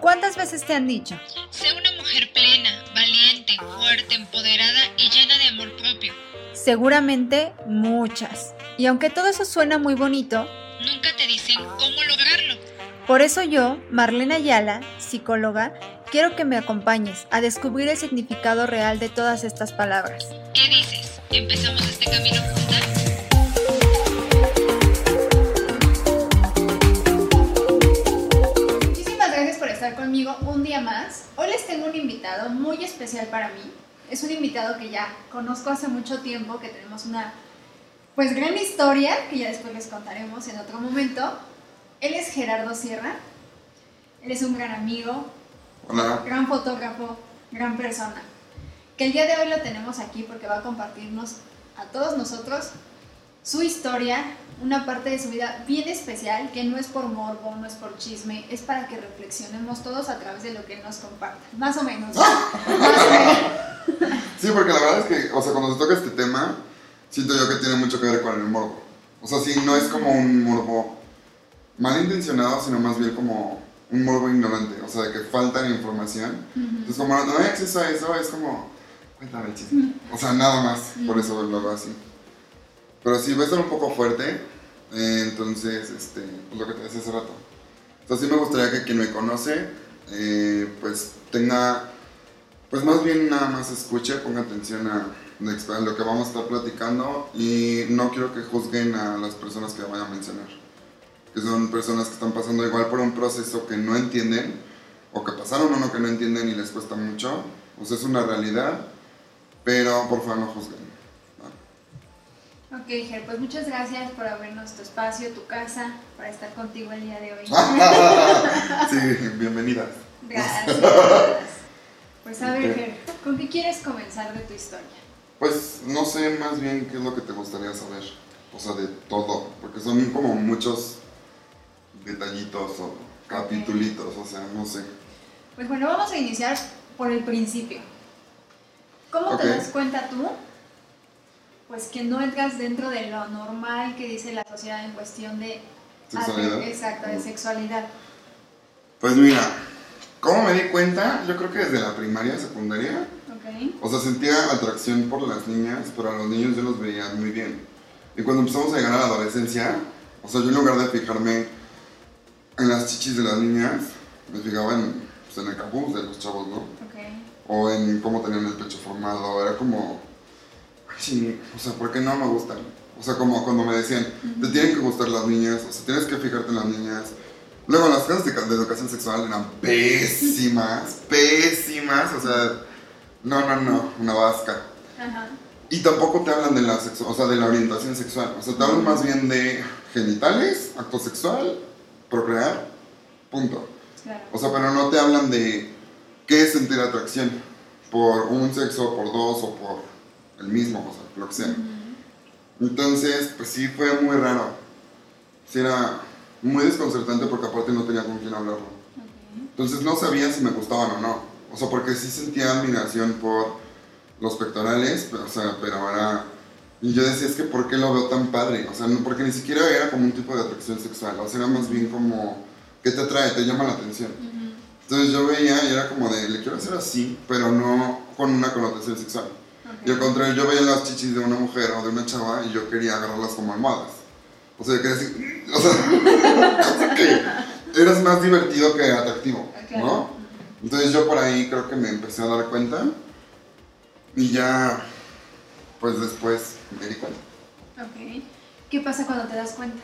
¿Cuántas veces te han dicho? Sé una mujer plena, valiente, fuerte, empoderada y llena de amor propio. Seguramente muchas. Y aunque todo eso suena muy bonito, Nunca te dicen cómo lograrlo. por eso yo, Marlene Ayala, psicóloga, quiero que me acompañes a descubrir el significado real de todas estas palabras. ¿Qué dices? ¿Empezamos este camino conmigo un día más. Hoy les tengo un invitado muy especial para mí. Es un invitado que ya conozco hace mucho tiempo, que tenemos una pues gran historia que ya después les contaremos en otro momento. Él es Gerardo Sierra. Él es un gran amigo, Hola. gran fotógrafo, gran persona. Que el día de hoy lo tenemos aquí porque va a compartirnos a todos nosotros su historia, una parte de su vida bien especial que no es por morbo, no es por chisme, es para que reflexionemos todos a través de lo que él nos comparta. Más o menos. Más o menos. Sí, porque la verdad es que, o sea, cuando se toca este tema, siento yo que tiene mucho que ver con el morbo. O sea, sí, no es como un morbo malintencionado, sino más bien como un morbo ignorante. O sea, de que falta la información. Entonces, como no hay acceso a eso, es como, cuéntame el chisme. O sea, nada más, por eso lo hago así. Pero sí, va a estar un poco fuerte. eh, entonces, este, pues lo que te decía hace rato. Entonces, sí me gustaría que quien me conoce, eh, pues tenga pues más bien nada más escuche, ponga atención a lo que vamos a estar platicando y no quiero que juzguen a las personas que voy a mencionar. Que son personas que están pasando igual por un proceso que no entienden o que pasaron uno que no entienden y les cuesta mucho. O sea, es una realidad, pero por favor no juzguen. Ok, Ger, pues muchas gracias por abrirnos tu espacio, tu casa, para estar contigo el día de hoy. sí, bienvenidas. Gracias. Pues a ver. Ger, ¿con qué quieres comenzar de tu historia? Pues no sé más bien qué es lo que te gustaría saber. O sea, de todo. Porque son como muchos detallitos o capitulitos. O sea, no sé. Pues bueno, vamos a iniciar por el principio. ¿Cómo te das cuenta tú? Pues que no entras dentro de lo normal que dice la sociedad en cuestión de... ¿Sexualidad? Exacto, de sexualidad. Pues mira, ¿cómo me di cuenta? Yo creo que desde la primaria, secundaria. Ok. O sea, sentía atracción por las niñas, pero a los niños yo los veía muy bien. Y cuando empezamos a llegar a la adolescencia, o sea, yo en lugar de fijarme en las chichis de las niñas, me fijaba en, pues, en el capuz de los chavos, ¿no? Ok. o en cómo tenían el pecho formado, era como, sí, o sea, ¿por qué no me gustan? O sea, como cuando me decían, te tienen que gustar las niñas, o sea, tienes que fijarte en las niñas. Luego las clases de, de educación sexual eran pésimas, pésimas, o sea, no, no, no, una vasca. Ajá. Y tampoco te hablan de la, o sea, de la orientación sexual, o sea, te hablan más bien de genitales, acto sexual, procrear, punto. Claro. O sea, pero no te hablan de qué es sentir atracción por un sexo, por dos o por el mismo, o sea, lo que sea. Entonces, pues sí fue muy raro. Sí era muy desconcertante porque aparte no tenía con quién hablarlo. Entonces no sabía si me gustaban o no. O sea, porque sí sentía admiración por los pectorales, pero, o sea, pero era... Y yo decía, es que ¿por qué lo veo tan padre? O sea, no, porque ni siquiera era como un tipo de atracción sexual. O sea, era más bien como... ¿Qué te atrae? Te llama la atención. Ujú. Entonces yo veía y era como de, le quiero hacer así, pero no con una connotación sexual. Y al contrario, yo veía las chichis de una mujer o de una chava y yo quería agarrarlas como almohadas. O sea, yo quería decir, o sea, que eras más divertido que atractivo, Claro. ¿no? Entonces yo por ahí creo que me empecé a dar cuenta y ya, pues después me di cuenta. Ok. ¿Qué pasa cuando te das cuenta?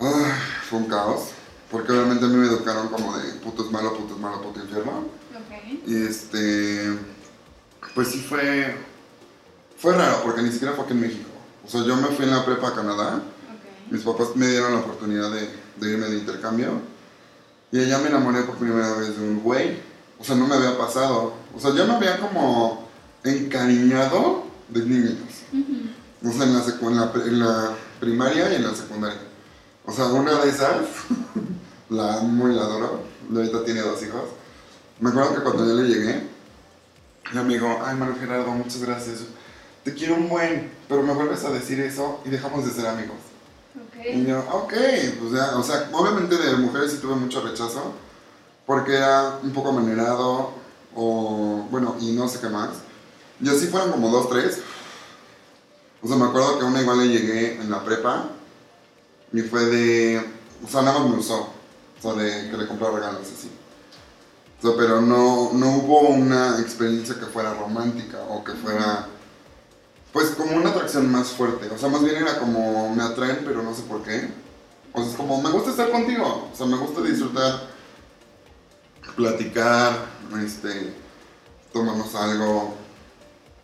Ay, fue un caos, porque obviamente a mí me educaron como de puto es malo, puto es malo, puto infierno. Ok. Y este, pues sí fue, fue raro porque ni siquiera fue aquí en México. O sea, yo me fui en la prepa a Canadá, mis papás me dieron la oportunidad de, de irme de intercambio y allá me enamoré por primera vez de un güey. O sea, no me había pasado. O sea, yo me había como encariñado de niños. Ujú. O sea, en la, en la en la primaria y en la secundaria. O sea, una de esas, la amo y la adoro. Ahorita tiene dos hijos. Me acuerdo que cuando yo le llegué, me dijo, ay, Manuel Gerardo, muchas gracias. Te quiero un buen, pero me vuelves a decir eso y dejamos de ser amigos. Ok. Y yo, ok, pues ya, o sea, obviamente de mujeres sí tuve mucho rechazo, porque era un poco manerado, o bueno, y no sé qué más. Y así fueron como dos, tres. O sea, me acuerdo que una igual le llegué en la prepa, y fue de, o sea, nada más me usó, o sea, de que le compré regalos así. Pero no, no hubo una experiencia que fuera romántica o que fuera, pues como una atracción más fuerte. O sea, más bien era como me atraen, pero no sé por qué. O sea, es como me gusta estar contigo. O sea, me gusta disfrutar, platicar, este, tomarnos algo,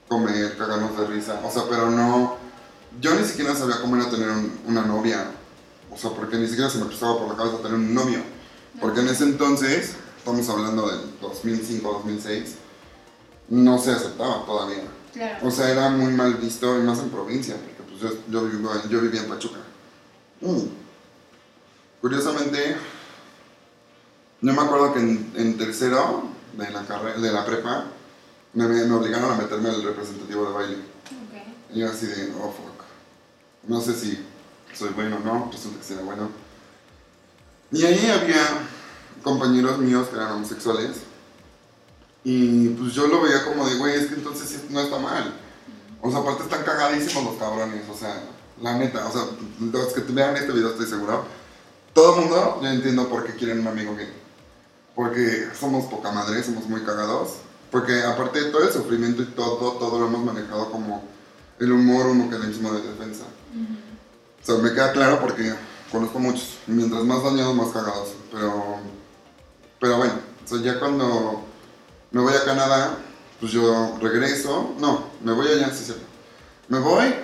comer, cagarnos de risa. O sea, pero no, yo ni siquiera sabía cómo era tener un- una novia. O sea, porque ni siquiera se me cruzaba por la cabeza tener un novio. Porque en ese entonces, estamos hablando del 2005, 2006, no se aceptaba todavía. Claro. O sea, era muy mal visto, y más en provincia, porque pues yo, yo, vivo- yo vivía en Pachuca. Mm. Curiosamente, yo me acuerdo que en, en tercero de la, carrera, de la prepa, me, me obligaron a meterme al representativo de baile. Ok. Y yo así de, oh fuck. No sé si soy bueno o no, resulta que sí era bueno. Y ahí había compañeros míos que eran homosexuales. Y pues yo lo veía como de, güey, es que entonces no está mal. O sea, aparte están cagadísimos los cabrones, o sea, la neta, o sea, los que vean este video estoy seguro. Todo el mundo, yo entiendo por qué quieren un amigo gay. Porque somos poca madre, somos muy cagados. Porque aparte de todo el sufrimiento y todo, todo lo hemos manejado como el humor, un mecanismo de defensa. O sea, me queda claro porque conozco muchos. Mientras más dañados, más cagados. Pero, pero bueno, o sea, ya cuando me voy a Canadá, pues yo regreso. No, me voy allá, sí, cierto. Me voy,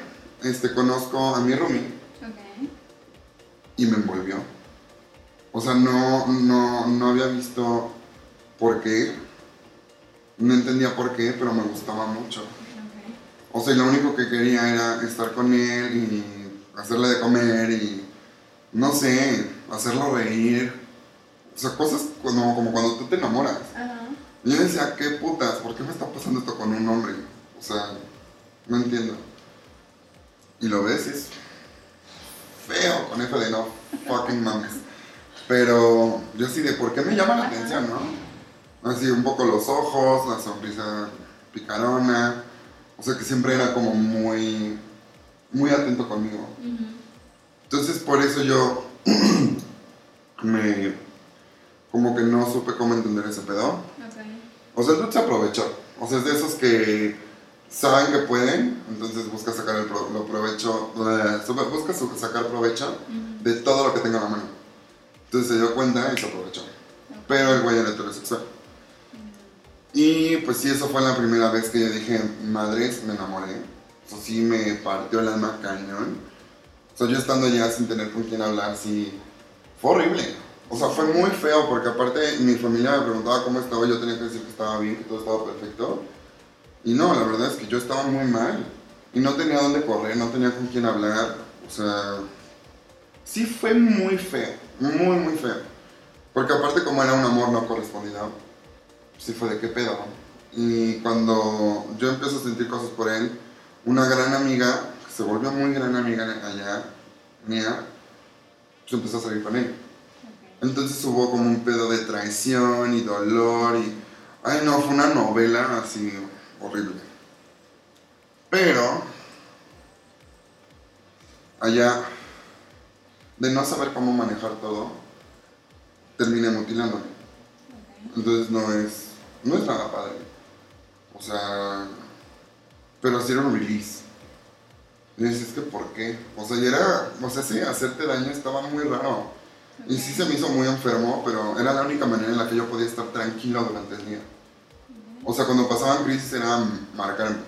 este, conozco a mi roomie Ok. y me envolvió. O sea, no, no, no había visto por qué. No entendía por qué, pero me gustaba mucho. O sea, y lo único que quería era estar con él y hacerle de comer y, no sé, hacerlo reír. O sea, cosas como, como cuando tú te enamoras. Ajá. Y yo decía, qué putas, ¿por qué me está pasando esto con un hombre? O sea, no entiendo. Y lo ves es feo con F de no fucking mames. Pero yo sí de por qué me llama la atención, ¿no? Así un poco los ojos, la sonrisa picarona. O sea que siempre era como muy, muy atento conmigo. Entonces por eso yo me, como que no supe cómo entender ese pedo. Ok. O sea, el dude se aprovechó. O sea, es de esos que saben que pueden, entonces busca sacar el pro- lo provecho, eh, busca sacar provecho Ujú. de todo lo que tenga a la mano. Entonces se dio cuenta y se aprovechó. Pero el güey era heterosexual. Y pues sí, eso fue la primera vez que yo dije, madres, me enamoré. Eso sí me partió el alma cañón. O sea, yo estando allá sin tener con quién hablar, sí, fue horrible. O sea, fue muy feo porque aparte mi familia me preguntaba cómo estaba, yo tenía que decir que estaba bien, que todo estaba perfecto. Y no, la verdad es que yo estaba muy mal. Y no tenía dónde correr, no tenía con quién hablar. O sea, sí fue muy feo, muy, muy feo. Porque aparte como era un amor no correspondido, sí fue de qué pedo. Y cuando yo empiezo a sentir cosas por él, una gran amiga, que se volvió muy gran amiga allá, mía, pues empezó a salir con él. Entonces hubo como un pedo de traición y dolor y... Ay no, fue una novela así horrible. Pero... Allá, de no saber cómo manejar todo, terminé mutilándome. Entonces no es, no es nada padre. O sea, pero sí era un release. Y dices, es que ¿por qué? O sea, y era, o sea, sí, hacerte daño estaba muy raro. Y sí se me hizo muy enfermo, pero era la única manera en la que yo podía estar tranquilo durante el día. O sea, cuando pasaban crisis era marcarme.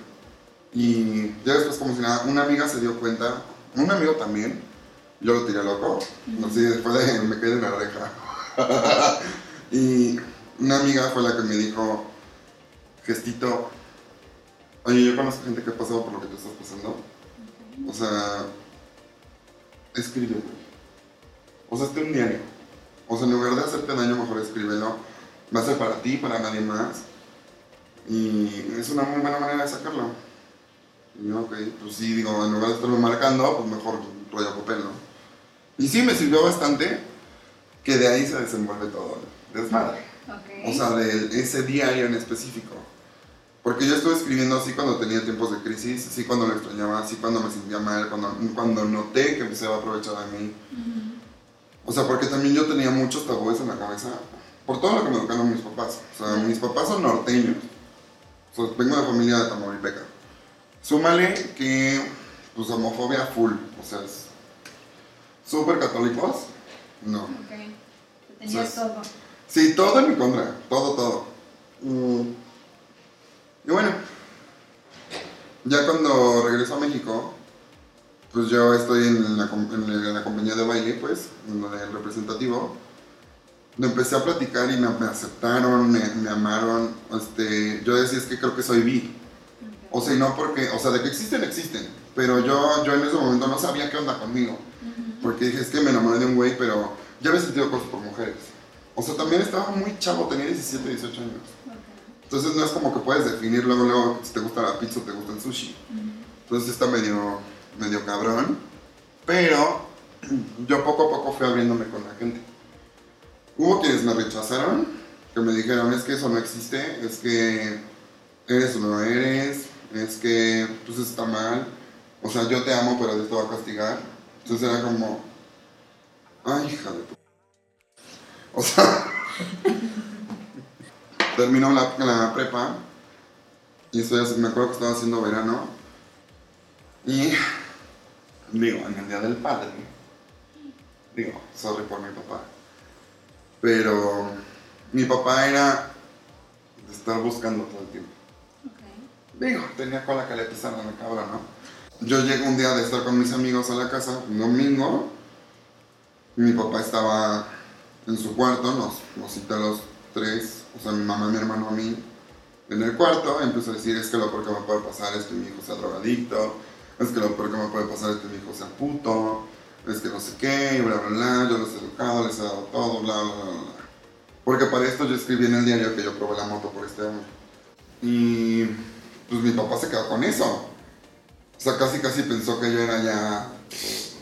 Y ya después como si nada, una amiga se dio cuenta, un amigo también, yo lo tiré loco, así después de me quedé en la reja. y una amiga fue la que me dijo, gestito, oye, yo conozco gente que ha pasado por lo que tú estás pasando. O sea, escribe, güey. O sea, esté un diario. O sea, en lugar de hacerte daño, mejor escríbelo. Va a ser para ti, para nadie más. Y es una muy buena manera de sacarlo. Y yo, ok, pues sí, digo, en lugar de estarlo marcando, pues mejor rollo papel, ¿no? Y sí, me sirvió bastante que de ahí se desenvuelve todo el desmadre. Ok. O sea, de ese diario en específico. Porque yo estuve escribiendo así cuando tenía tiempos de crisis, así cuando lo extrañaba, así cuando me sentía mal, cuando, cuando noté que empecé a aprovechar de mí. O sea, porque también yo tenía muchos tabúes en la cabeza por todo lo que me educaron mis papás. O sea, mis papás son norteños. O sea, vengo de familia de Tamaulipeca. Súmale que, pues, homofobia full. O sea, es súper católicos. No. Ok. Te tenías todo. Sí, todo en mi contra, todo, todo. Mm. Y bueno, ya cuando regreso a México, pues yo estoy en la, en la- compañía de baile, pues, en lo del representativo. Me empecé a platicar y me, me aceptaron, me, me amaron. Este, yo decía, es que creo que soy bi. O sea, no porque, o sea, de que existen, existen. Pero yo, yo en ese momento no sabía qué onda conmigo. Porque dije, es que me enamoré de un güey, pero ya había sentido cosas por mujeres. O sea, también estaba muy chavo, tenía 17, 18 años. Entonces no es como que puedes definir luego, luego si te gusta la pizza o te gusta el sushi. Entonces está medio, medio cabrón. Pero yo poco a poco fui abriéndome con la gente. Hubo quienes me rechazaron, que me dijeron, es que eso no existe, es que eres o no eres, es que pues está mal. O sea, yo te amo, pero Dios te va a castigar. Entonces era como, ay, hija de tu... O sea, terminó la, prepa y estoy, me acuerdo que estaba haciendo verano y digo, en el día del padre, digo, sorry por mi papá, pero mi papá era de estar buscando todo el tiempo. Digo, tenía cola que le pisaran la cabra, ¿no? Yo llego un día de estar con mis amigos a la casa, un domingo, y mi papá estaba en su cuarto, nos, nos cita a los tres, o sea, mi mamá, mi hermano, a mí, en el cuarto, empezó a decir, es que lo peor que me puede pasar es que mi hijo sea drogadicto, es que lo peor que me puede pasar es que mi hijo sea puto, es que no sé qué, y bla, bla, bla, yo los he educado, les he dado todo, bla, bla, bla, bla. Porque para esto yo escribí en el diario que yo probé la moto por este hombre. Y pues mi papá se quedó con eso. O sea, casi casi pensó que yo era ya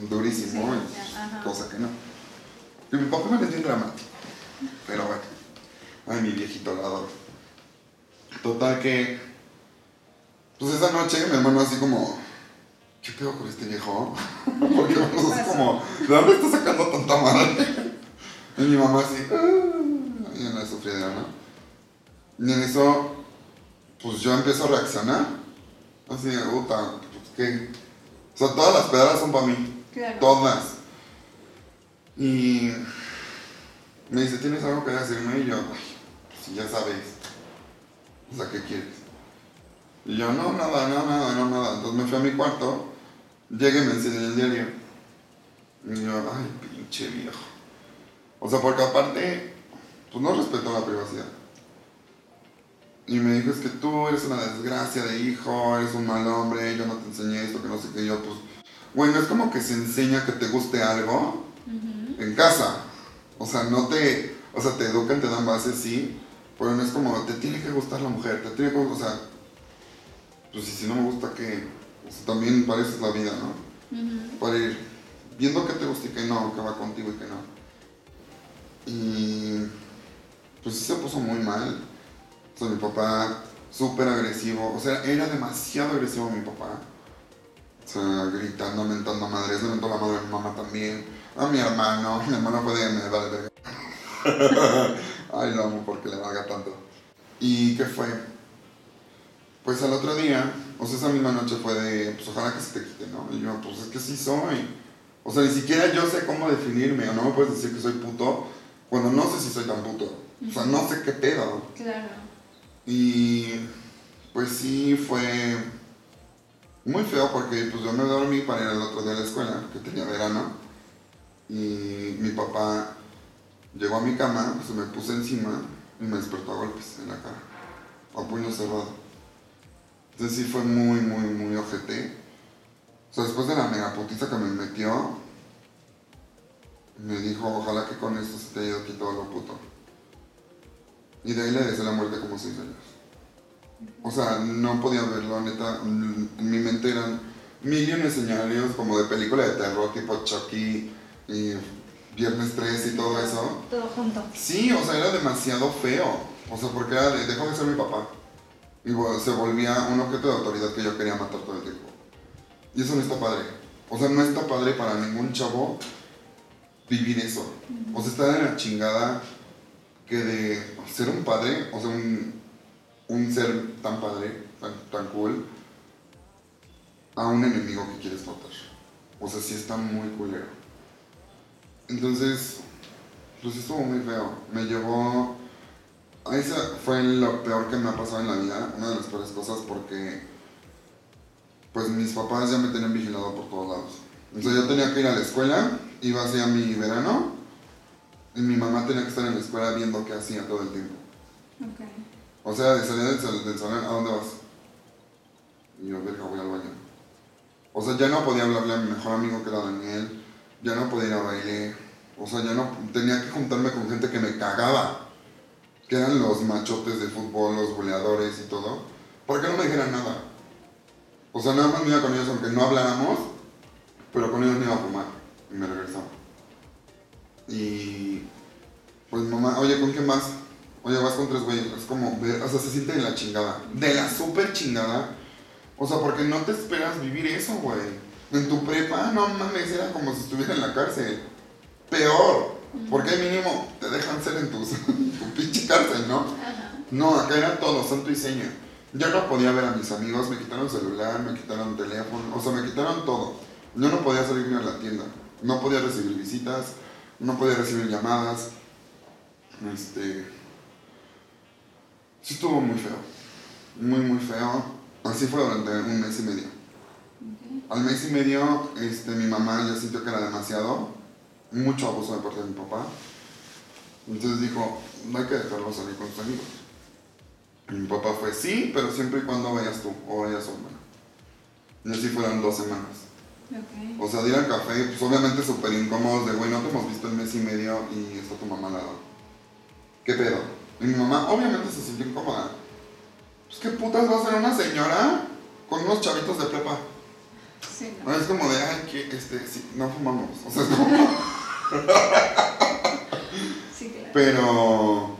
durísimo, Sí, ya, cosa que no. Y mi papá me es bien dramático. Pero bueno, ay, mi viejito adoro. Total que, pues esa noche mi hermano así como, ¿qué pedo con este viejo? Porque vamos así como, ¿de dónde está sacando tanta madre? Y mi mamá así, "Ah", y en la sufridera, ¿no? Y en eso, pues yo empiezo a reaccionar. Así puta, pues qué. O sea, todas las pedradas son para mí. Claro. Todas. Y me dice, ¿tienes algo que decirme? Y yo, ay, si ya sabes. O sea, ¿qué quieres? Y yo, no, nada, no, nada, no, nada. Entonces me fui a mi cuarto, llegué y me enseñé el diario. Y yo, ay, pinche viejo. O sea, porque aparte, pues no respetó la privacidad. Y me dijo, es que tú eres una desgracia de hijo, eres un mal hombre, yo no te enseñé esto, que no sé qué. Y yo, pues, bueno, es como que se enseña que te guste algo en casa. O sea, no te, o sea, te educan, te dan bases, sí, pero no es como, te tiene que gustar la mujer, te tiene que, o sea, pues si no me gusta, ¿qué? Sea, también es la vida, ¿no? Para ir viendo qué te gusta y qué no, qué va contigo y qué no. Y pues sí se puso muy mal. O sea, mi papá súper agresivo, o sea, era demasiado agresivo mi papá. O sea, gritando, mentando madres, le mentó la madre a mi mamá también, a mi hermano, mi hermano fue de me vale. Ay, lo amo porque le valga tanto. ¿Y qué fue? Pues al otro día, o sea, esa misma noche fue de, pues ojalá que se te quite, ¿no? Y yo, pues es que sí soy. O sea, ni siquiera yo sé cómo definirme, o no me puedes decir que soy puto, cuando no sé si soy tan puto. O sea, no sé qué pedo. Claro. Y pues sí fue muy feo porque pues yo me dormí para ir el otro día a la escuela, que tenía verano. Y mi papá llegó a mi cama, se me puso encima y me despertó a golpes en la cara, a puño cerrado. Entonces sí fue muy, muy, muy ojete. O sea, después de la megaputiza que me metió, me dijo, ojalá que con esto se te haya ido quitado lo puto. Y de ahí le deseé la muerte como seis años. O sea, no podía verlo, neta. En mi mente eran mil y un escenarios como de película de terror, tipo Chucky, y viernes 3 y todo eso. Todo junto. Sí, o sea, era demasiado feo. O sea, porque era de, dejó de ser mi papá. Y se volvía un objeto de autoridad que yo quería matar todo el tiempo. Y eso no está padre. O sea, no está padre para ningún chavo vivir eso. O sea, está de la chingada que de ser un padre, o sea, un, un ser tan padre, tan, tan cool, a un enemigo que quieres matar. O sea, sí está muy culero. Entonces, pues estuvo muy feo. Me llevó... Esa fue lo peor que me ha pasado en la vida, una de las peores cosas porque pues mis papás ya me tenían vigilado por todos lados. Entonces yo tenía que ir a la escuela, iba hacia mi verano y mi mamá tenía que estar en la escuela viendo qué hacía todo el tiempo. O sea, de salir del, sal- del salón, ¿a dónde vas? Y yo, verga, voy al baño. O sea, ya no podía hablarle a mi mejor amigo que era Daniel, ya no podía ir a baile, o sea, ya no, tenía que juntarme con gente que me cagaba, que eran los machotes de fútbol, los goleadores y todo, para que no me dijeran nada. O sea, nada más me iba con ellos aunque no habláramos, pero con ellos me iba a fumar y me regresaba. Y pues mamá, oye, ¿con quién vas? Oye, vas con tres güeyes. Es como, o sea, se siente de la chingada. De la súper chingada. O sea, porque no te esperas vivir eso, güey. En tu prepa, no mames, era como si estuviera en la cárcel. Peor. Porque mínimo te dejan ser en tus- tu pinche cárcel, ¿no? Ajá. No, acá era todo, santo y seña. Yo no podía ver a mis amigos, me quitaron celular, me quitaron teléfono, o sea, me quitaron todo. Yo no podía salir ni a la tienda, no podía recibir visitas, no podía recibir llamadas. Este. Sí estuvo muy feo. Muy, muy feo. Así fue durante un mes y medio. Ok. Al mes y medio, este, mi mamá ya sintió que era demasiado, mucho abuso de parte de mi papá. Entonces dijo, no hay que dejarlo salir con sus amigos. Y mi papá fue, sí, pero siempre y cuando vayas tú o vayas su hermana. Y así fueron dos semanas. Ok. O sea, de ir al café, pues obviamente súper incómodos de, güey, no te hemos visto en mes y medio y está tu mamá al lado. ¿Qué pedo? Y mi mamá obviamente se sintió incómoda. Pues qué putas va a ser una señora con unos chavitos de prepa. Sí, no. es como de, ay, que, este, sí, no fumamos. O sea, es como, Sí, claro. pero,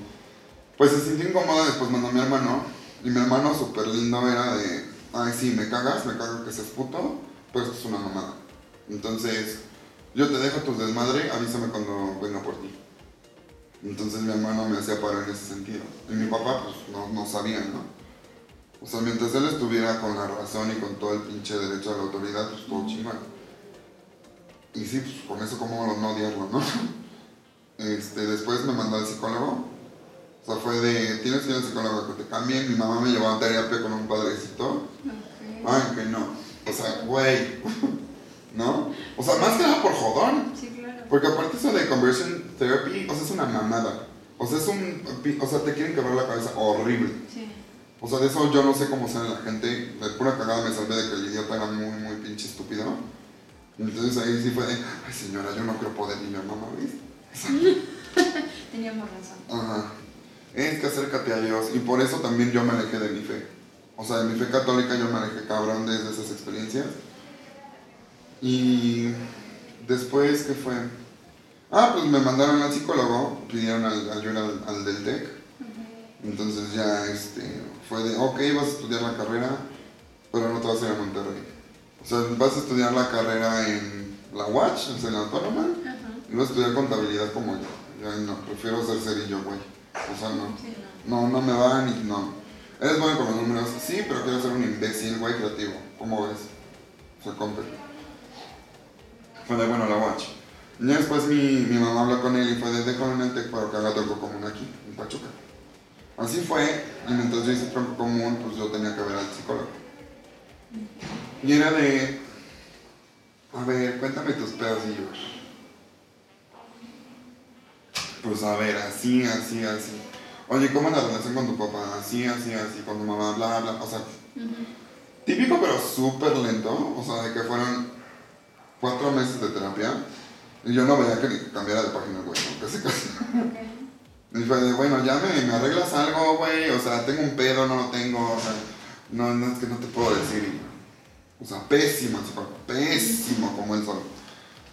pues se sintió incómoda, después mandó a mi hermano, y mi hermano súper lindo era de, ay, sí, me cagas, me cago que seas puto, pues esto es una mamada. Entonces, yo te dejo tu desmadre, avísame cuando venga por ti. Entonces mi hermano me hacía parar en ese sentido. Y mi papá, pues, no, no sabía, ¿no? O sea, mientras él estuviera con la razón y con todo el pinche derecho a la autoridad, pues todo chingón. Y sí, pues con eso como no odiarlo, ¿no? Este, después me mandó al psicólogo. O sea, fue de, tienes que ir al psicólogo que te cambien. Mi mamá me llevó a terapia con un padrecito. Ok. Ay, que no. O sea, güey. ¿No? O sea, más que nada por jodón. Sí, claro. Porque aparte eso de conversion therapy, o sea, es una mamada. O sea, es un, o sea, te quieren quebrar la cabeza horrible. Sí. O sea, de eso yo no sé cómo sale la gente. De pura cagada me salvé de que el idiota era muy, muy pinche estúpido. Entonces ahí sí fue de, ay señora, yo no creo poder. Y yo, mamá, ¿viste? Teníamos razón. Ajá. Es que acércate a Dios. Y por eso también yo me alejé de mi fe. O sea, de mi fe católica yo me alejé cabrón desde esas experiencias. Y después, ¿qué fue? Ah, pues me mandaron al psicólogo, pidieron al- ayuda al, al del TEC. Entonces ya este, fue de, ok, vas a estudiar la carrera, pero no te vas a ir a Monterrey. O sea, vas a estudiar la carrera en la UACH, en la Autónoma, Ajá. y vas a estudiar contabilidad como yo. Yo no, prefiero ser cerillo, güey. O sea, no. Sí, no. No, no me va ni no. Eres bueno con los números, sí, pero quiero ser un imbécil, güey, creativo. ¿Cómo ves? Se compre. Fue de bueno la watch. Y ya después mi, mi mamá habló con él y fue de déjalo en el TEC para que haga tronco común aquí, en Pachuca. Así fue, y mientras yo hice tronco común, pues yo tenía que ver al psicólogo. Y era de, a ver, cuéntame tus pedacillos. Pues a ver, así, así, así. Oye, ¿cómo es la relación con tu papá? Así, así, así, con tu mamá, bla, bla. O sea, típico pero súper lento. O sea, de que fueron cuatro meses de terapia. Y yo no veía que ni cambiara de página, güey, ¿no? casi casi. Y fue de, bueno, ya me, me arreglas algo, güey. O sea, tengo un pedo, no lo tengo. O sea, no, no es que no te puedo decir. O sea, pésimo, pésimo como él solo.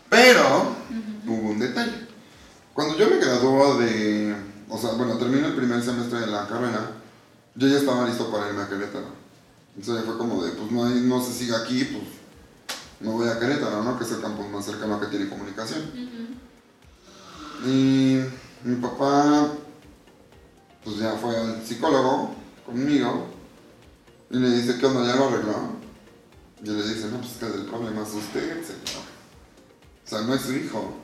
Pero hubo un detalle. Cuando yo me graduó de, o sea, bueno, terminé el primer semestre de la carrera, yo ya estaba listo para irme a Querétaro. Entonces ya fue como de, pues no, hay- no se sigue aquí, pues me voy a Querétaro, ¿no? Que es el campus más cercano que tiene comunicación. Y mi papá, pues ya fue al psicólogo conmigo y le dice, ¿qué onda? ¿Ya lo arregló? Y le dice, no, pues que el problema es usted, señor. O sea, no es su hijo.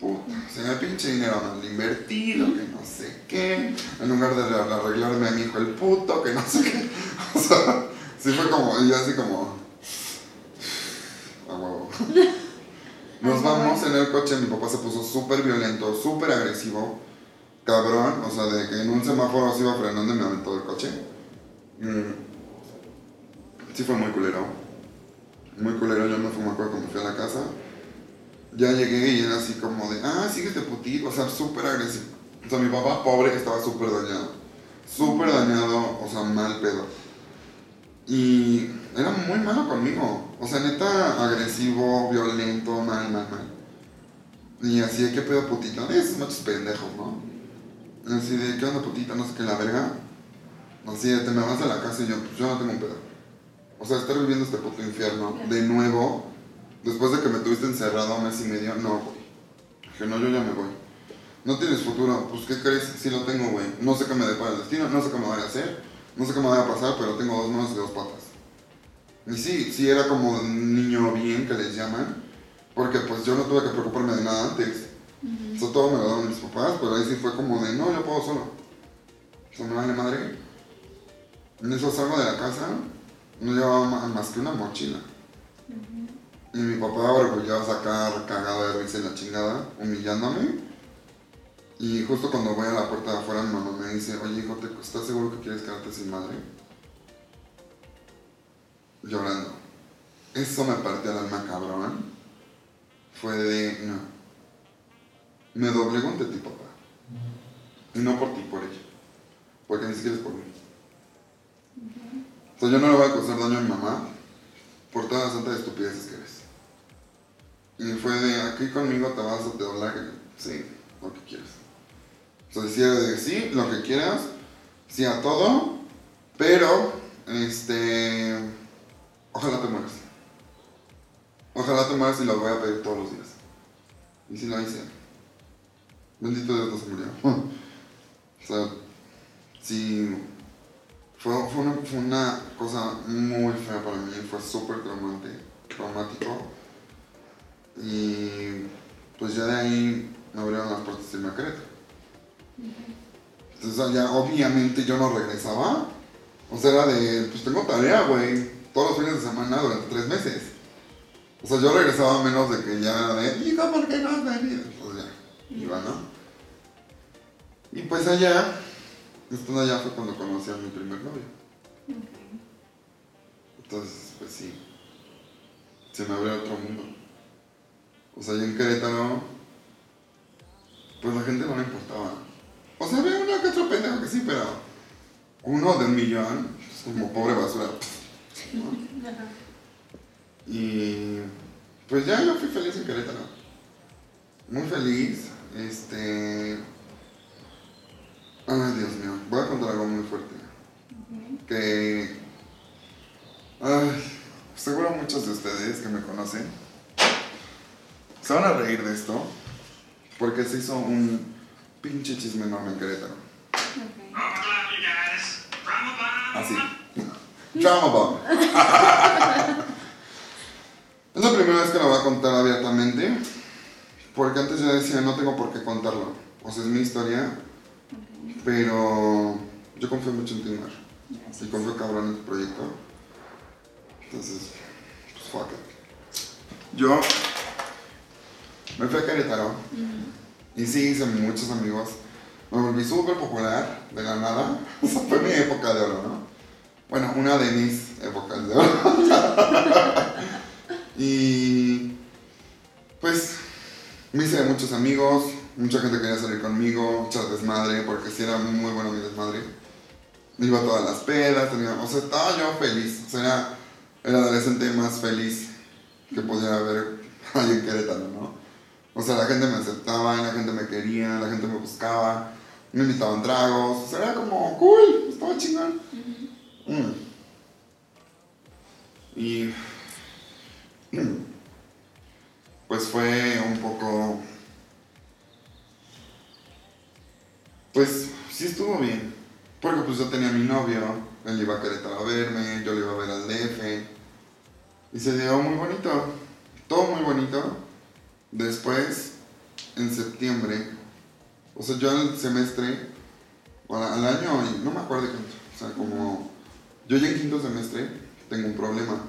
Puta, se me pinche dinero mal invertido, que no sé qué. En lugar de arreglarme a mi hijo el puto, que no sé qué. O sea, sí fue como, y yo así como... A huevo. Nos vamos en el coche, mi papá se puso súper violento, súper agresivo, cabrón, o sea, de que en un semáforo se iba frenando y me aventó del coche. Mm. Sí fue muy culero. Muy culero, yo me fui, me acuerdo cuando fui a la casa. Ya llegué y era así como de, ah, síguete putito, o sea, súper agresivo. O sea, mi papá pobre estaba súper dañado. Súper dañado, o sea, mal pedo. Y era muy malo conmigo. O sea, neta, agresivo, violento, mal, mal, mal. Y así de, ¿qué pedo putita? Esos machos pendejos, ¿no? Así de, ¿qué onda putita? No sé qué, la verga. Así de, te me vas a la casa y yo, pues yo no tengo un pedo. O sea, estar viviendo este puto infierno de nuevo, después de que me tuviste encerrado un mes y medio, no, güey. Dije, no, yo ya me voy. No tienes futuro, pues ¿qué crees? Sí lo tengo, güey. No sé qué me depara el destino, no sé qué me vaya a hacer, no sé qué me vaya a pasar, pero tengo dos manos y dos patas. Y sí, sí era como niño bien que les llaman, porque pues yo no tuve que preocuparme de nada antes. O sea, todo me lo daban mis papás, pero ahí sí fue como de, no, yo puedo solo. O sea, me vale madre. En eso salgo de la casa, no llevaba más que una mochila. Y mi papá orgulloso a sacar cagado de risa y la chingada, humillándome. Y justo cuando voy a la puerta de afuera, mi mamá me dice, oye hijo, ¿te- ¿estás seguro que quieres quedarte sin madre? Llorando. Eso me partió el alma cabrón. Fue de, no. Me doblegó ante ti, papá. Y no por ti, por ella. Porque ni siquiera es por mí. O sea, yo no le voy a causar daño a mi mamá por todas las tantas estupideces que eres. Y fue de, aquí conmigo te vas a te doblar, sí, lo que quieras. O sea, decía de, sí, lo que quieras, sí a todo, pero, este, ojalá te mueras. Ojalá te mueras y lo voy a pedir todos los días. Y sí lo hice. Bendito Dios no se murió. o sea, sí, fue, fue, una, fue una cosa muy fea para mí, fue súper traumático. Y pues ya de ahí me abrieron las puertas de irme a Querétaro. Entonces ya obviamente yo no regresaba. O sea, era de, pues tengo tarea, güey. Todos los fines de semana durante tres meses. O sea, yo regresaba menos de que ya era de, hijo, ¿por qué no has venido? Pues ya, iba, ¿no? Y pues allá, estando allá fue cuando conocí a mi primer novio. Entonces, pues sí, se me abrió otro mundo. O sea, yo en Querétaro, pues la gente no le importaba. O sea, había uno que otro pendejo que sí, pero uno de un millón, es como pobre basura. Y pues ya yo fui feliz en Querétaro. Muy feliz. Este. Ay, Dios mío. Voy a contar algo muy fuerte. Que. Ay, seguro muchos de ustedes que me conocen se van a reír de esto. Porque se hizo un pinche chisme enorme en Querétaro. Así. Drama bomb. Es la primera vez que lo voy a contar abiertamente, porque antes yo decía, no tengo por qué contarlo. O sea, es mi historia, pero yo confío mucho en ti, Mar. Y confío cabrón en tu proyecto. Entonces, pues fuck it. Yo me fui a Querétaro y sí hice muchos amigos. Me volví súper popular de la nada. O sea, fue mi época de oro, ¿no? Bueno, una de mis épocas de oro. y pues me hice muchos amigos, mucha gente quería salir conmigo, mucha desmadre, porque sí era muy bueno mi desmadre. Iba a todas las pedas, tenía, o sea, estaba yo feliz. O sea, era el adolescente más feliz que pudiera haber ahí en Querétaro, ¿no? O sea, la gente me aceptaba, la gente me quería, la gente me buscaba, me invitaban tragos, o sea, era como cool, estaba chingón. Mm. Y pues fue un poco, pues sí estuvo bien, porque pues yo tenía mi novio, él iba a Querétaro a verme, yo le iba a ver al DF, y se dio muy bonito, todo muy bonito. Después, en septiembre, o sea, yo al semestre, o al año, no me acuerdo de cuánto, o sea, como yo ya en quinto semestre tengo un problema.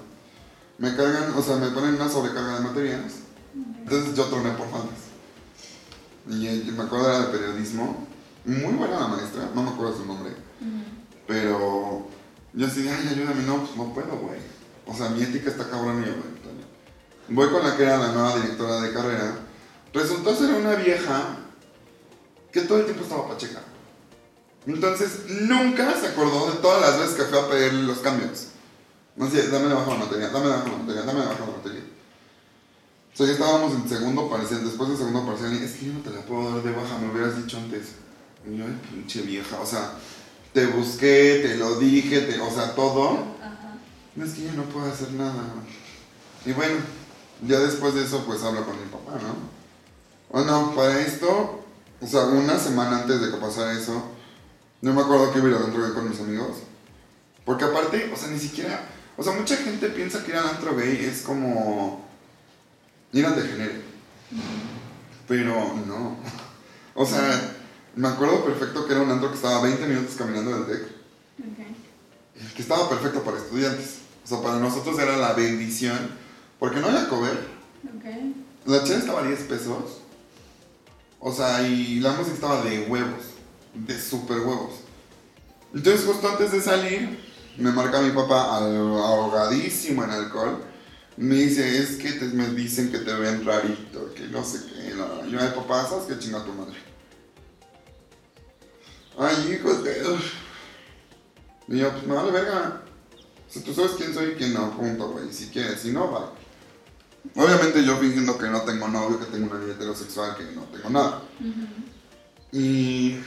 Me cargan, o sea, me ponen una sobrecarga de materias, entonces yo troné por faltas. Y eh, me acuerdo era de periodismo, muy buena la maestra, no me acuerdo su nombre, pero yo así, ay, ayúdame, no, pues no puedo, güey. O sea, mi ética está cabrón y yo, güey. Voy con la que era la nueva directora de carrera. Resultó ser una vieja que todo el tiempo estaba pacheca. Entonces, nunca se acordó de todas las veces que fue a pedir los cambios. No sé, dame de baja la materia, dame de baja la materia, dame de baja la materia. O sea, ya estábamos en segundo parcial, después del segundo parcial, y es que yo no te la puedo dar de baja, me hubieras dicho antes. Y yo, pinche vieja, o sea, te busqué, te lo dije, te, o sea, todo. No es que yo no puedo hacer nada. Y bueno, ya después de eso, pues hablo con mi papá, ¿no? Bueno, para esto, o sea, una semana antes de que pasara eso, no me acuerdo que iba a ir al antro gay con mis amigos. Porque aparte, o sea, ni siquiera, o sea, mucha gente piensa que ir al antro gay es como ir al degenere. Pero no. O sea, me acuerdo perfecto que era un antro que estaba 20 minutos caminando del TEC. Que estaba perfecto para estudiantes. O sea, para nosotros era la bendición. Porque no había cover. La chela estaba a 10 pesos. O sea, y la música estaba de huevos. De super huevos. Entonces, justo antes de salir, me marca mi papá ahogadísimo en alcohol. Me dice, es que te- me dicen que te ven rarito, que no sé qué. Yo, ay, papá, ¿sabes qué chinga tu madre? Ay, hijos de... Y yo, pues me vale verga. O sea, tú sabes quién soy y quién no, punto, güey. Si quieres, si no, va. Obviamente yo fingiendo que no tengo novio, que tengo una vida heterosexual, que no tengo nada. Y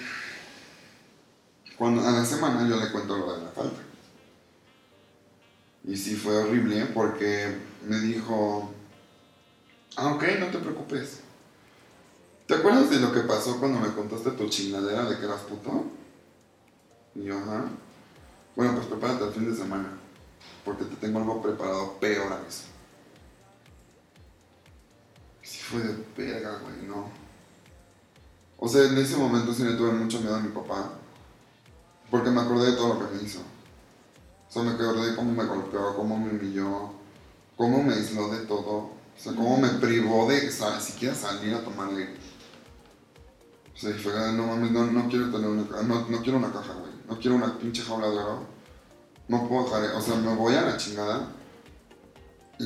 cuando a la semana yo le cuento lo de la falta. Y sí fue horrible porque me dijo, ah, ok, no te preocupes. ¿Te acuerdas de lo que pasó cuando me contaste tu chingadera de que eras puto? Y yo, ajá. Bueno, pues prepárate el fin de semana. Porque te tengo algo preparado peor a eso. Sí fue de verga, güey, no. O sea, en ese momento sí le tuve mucho miedo a mi papá. Porque me acordé de todo lo que me hizo. O sea, me acordé de cómo me golpeó, cómo me humilló, cómo me aisló de todo. O sea, cómo me privó de sa- siquiera salir a tomar aire. O sea, fue, "Ay, no mames, no, no quiero tener una caja, no, no quiero una caja, güey. No quiero una pinche jaula de oro. No puedo dejar, o sea, me voy a la chingada. Y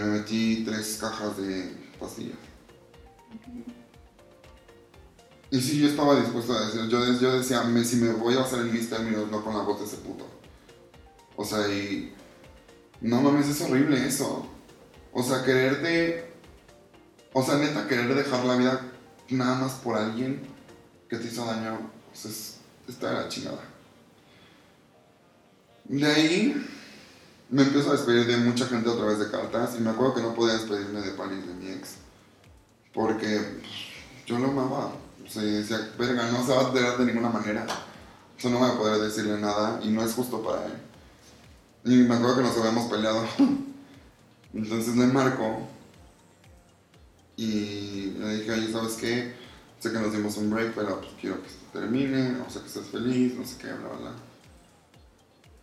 me metí tres cajas de pastillas. Y sí, yo estaba dispuesto a decir, yo, yo decía, me- si me voy a hacer en mis términos, no con la voz de ese puto. O sea, y... No mames, es horrible eso. O sea, quererte... O sea, neta, querer dejar la vida nada más por alguien que te hizo daño, pues es, está la chingada. De ahí me empiezo a despedir de mucha gente a través de cartas y me acuerdo que no podía despedirme de Paris, de mi ex. Porque yo lo amaba. O sea, decía, verga, no se va a enterar de ninguna manera. O sea, no voy a poder decirle nada y no es justo para él. Y me acuerdo que nos habíamos peleado. Entonces le marco y le dije, oye, ¿sabes qué? Sé que nos dimos un break, pero pues quiero que esto termine, o sea, que estés feliz, no sé qué, bla, bla, bla.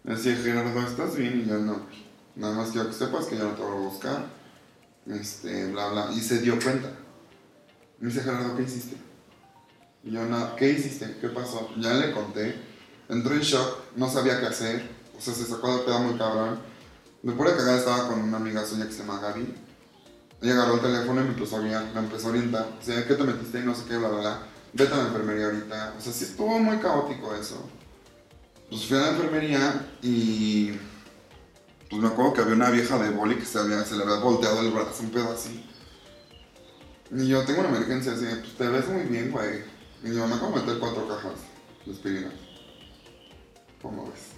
Me decía, Gerardo, ¿estás bien? Y yo, no, nada más quiero que sepas que yo no te voy a buscar, este, bla, bla. Y se dio cuenta. Me dice, Gerardo, ¿qué hiciste? Y yo, nada, ¿qué hiciste? ¿Qué pasó? Ya le conté. Entró en shock, no sabía qué hacer, o sea, se sacó de pedo muy cabrón. De pura cagada estaba con una amiga suya que se llama Gaby. Ella agarró el teléfono y me empezó a guiar, me empezó a orientar. O sea, ¿qué te metiste? Y no sé qué, bla, bla, bla. Vete a la enfermería ahorita. O sea, sí estuvo muy caótico eso. Pues fui a la enfermería y... Pues me acuerdo que había una vieja de boli que se, había, se le había volteado el brazo, un pedo así. Y yo tengo una emergencia así, pues te ves muy bien, güey. Y yo me acabo de meter cuatro cajas de aspirina. ¿Cómo ves?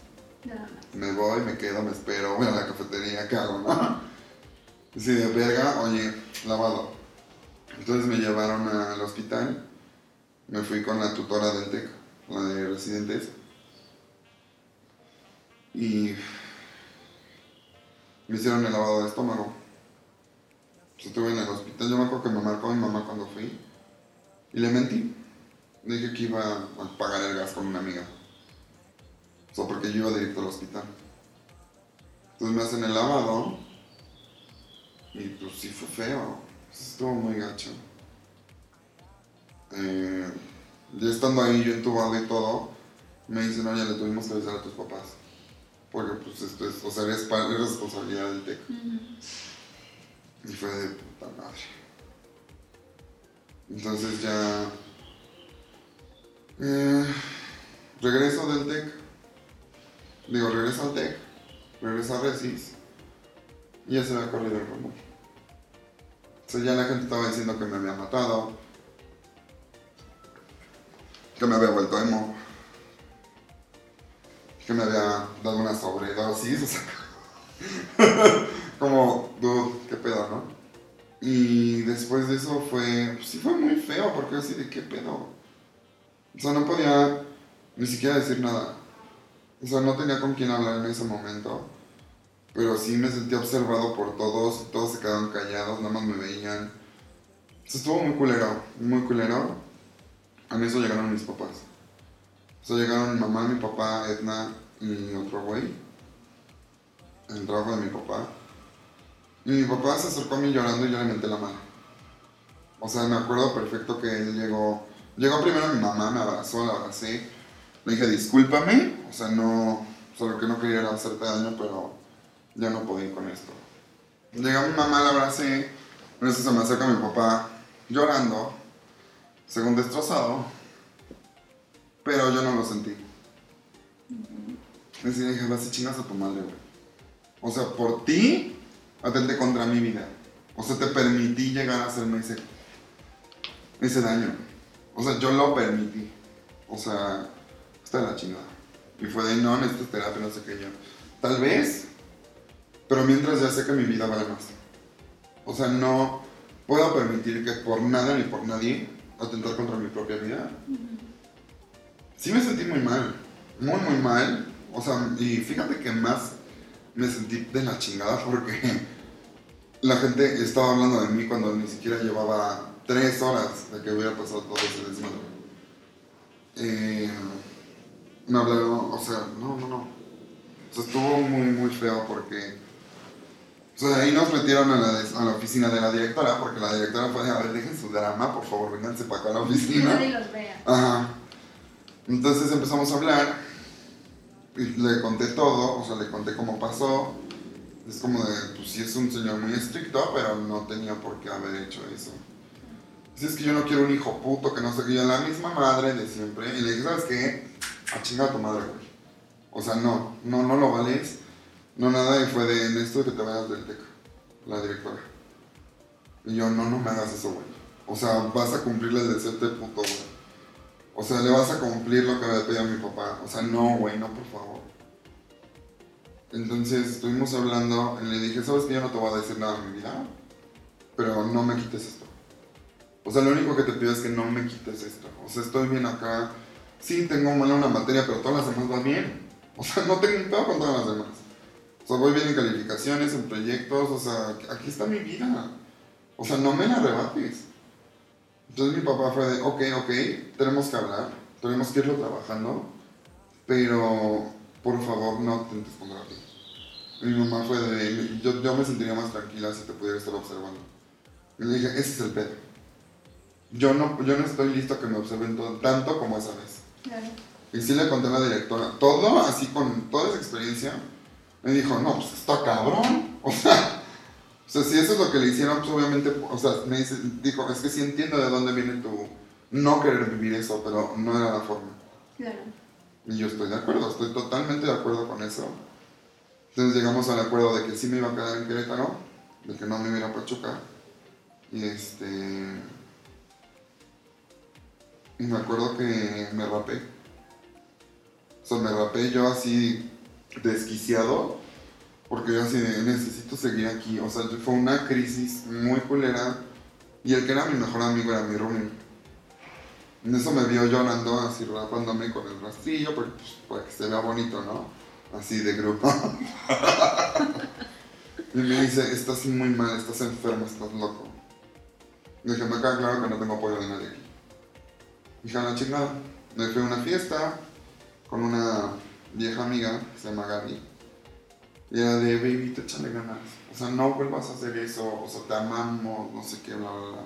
Nada más. Me voy, me quedo, me espero, voy a la cafetería, ¿qué hago, no? Si de verga, oye, lavado. Entonces me llevaron al hospital, me fui con la tutora del TEC, la de residentes, y me hicieron el lavado de estómago. Estuve en el hospital, yo me acuerdo que me marcó mi mamá cuando fui, y le mentí. Le dije que iba a pagar el gas con una amiga. O sea, porque yo iba directo al hospital. Entonces me hacen el lavado. Y pues sí fue feo. Estuvo muy gacho. Eh, ya estando ahí yo entubado y todo, me dicen, oye, le tuvimos que avisar a tus papás. Porque pues esto es, o sea, es, pa- es responsabilidad del TEC. Y fue de puta madre. Entonces ya... eh, regreso del TEC. Digo, regreso al TEC. Regreso a Resis. Y ya se me ha corrido el rumor. Sea, ya la gente estaba diciendo que me había matado. Que me había vuelto emo. Que me había dado una sobredosis. O sea, como, dude, qué pedo, ¿no? Y después de eso fue, pues sí fue muy feo, porque así de qué pedo. O sea, no podía ni siquiera decir nada. O sea, no tenía con quién hablar en ese momento. Pero sí me sentí observado por todos, todos se quedaron callados, nada más me veían. O sea, estuvo muy culero, muy culero. A mí eso llegaron mis papás. O sea, llegaron mi mamá, mi papá, Edna y otro güey. El trabajo de mi papá. Y mi papá se acercó a mí llorando y yo le menté la mano. O sea, me acuerdo perfecto que él llegó. Llegó primero mi mamá, me abrazó, la abracé. Le dije, discúlpame. O sea, no. Solo que no quería era hacerte daño, pero ya no podía con esto. Llegó mi mamá, la abracé. En se me acerca mi papá llorando, según destrozado. Pero yo no lo sentí. Y le dije, vas y chingas a tu madre, güey. O sea, por ti, atenté contra mi vida. O sea, te permití llegar a hacerme ese, ese daño. O sea, yo lo permití. O sea, está la chingada. Y fue de, no, necesitas terapia, no sé qué yo. Tal vez, pero mientras ya sé que mi vida vale más. O sea, no puedo permitir que por nada ni por nadie atentar contra mi propia vida. Sí me sentí muy mal, muy, muy mal. O sea, y fíjate que más me sentí de la chingada porque la gente estaba hablando de mí cuando ni siquiera llevaba tres horas de que hubiera pasado todo ese desmadre. Eh, me hablaron, o sea, no, no, no. O sea, estuvo muy, muy feo porque... Sea, ahí nos metieron a la, a la oficina de la directora porque la directora fue de, a ver, dejen su drama, por favor, vénganse para acá a la Que oficina. nadie los vea. Ajá. Entonces empezamos a hablar y le conté todo, o sea, le conté cómo pasó. Es como de, pues sí es un señor muy estricto, pero no tenía por qué haber hecho eso. Si es que yo no quiero un hijo puto, que no sé qué, yo la misma madre de siempre. Y le dije, ¿sabes qué? A chingar a tu madre, güey. O sea, no, no, no lo vales. No nada, y fue de, necesito que te vayas del TEC, la directora. Y yo, no, no me hagas eso, güey. O sea, vas a cumplirle el deseo de puto, güey. O sea, le vas a cumplir lo que me pedía mi papá. O sea, no, güey, no, por favor. Entonces estuvimos hablando y le dije, ¿sabes que yo no te voy a decir nada en mi vida? Pero no me quites esto. O sea, lo único que te pido es que no me quites esto. O sea, estoy bien acá. Sí, tengo mala una materia, pero todas las demás van bien. O sea, no tengo un con todas las demás. O sea, voy bien en calificaciones, en proyectos. O sea, aquí está mi vida. O sea, no me la rebates. Entonces mi papá fue de, ok, ok, tenemos que hablar, tenemos que irlo trabajando, pero por favor no intentes contra ti. Y mi mamá fue de, yo, yo me sentiría más tranquila si te pudiera estar observando. Y le dije, ese es el pedo. Yo no, yo no estoy listo a que me observen todo- tanto como esa vez. Claro. Y sí le conté a la directora, todo así con toda esa experiencia. Me dijo, no, pues está cabrón. O sea, o sea, si eso es lo que le hicieron, pues obviamente, o sea, me dice, dijo, es que sí entiendo de dónde viene tu no querer vivir eso, pero no era la forma. Claro. Y yo estoy de acuerdo, estoy totalmente de acuerdo con eso. Entonces llegamos al acuerdo de que sí me iba a quedar en Querétaro, de que no me iba a ir a Pachuca. Y este. Y me acuerdo que me rapé. O sea, me rapé yo así desquiciado. Porque yo así necesito seguir aquí. O sea, fue una crisis muy culera. Y el que era mi mejor amigo era mi roomie. En eso me vio llorando, así rapándome con el rastrillo, porque, pues, para que se vea bonito, ¿no? Así de grupo. y me dice, estás muy mal, estás enfermo, estás loco. Y dije, me queda claro que no tengo apoyo de nadie aquí. Dije, a la chingada. Me fui a una fiesta con una vieja amiga que se llama Gaby. Y era de, baby, te échale ganas. O sea, no vuelvas a hacer eso. O sea, te amamos, no sé qué, bla, bla, bla.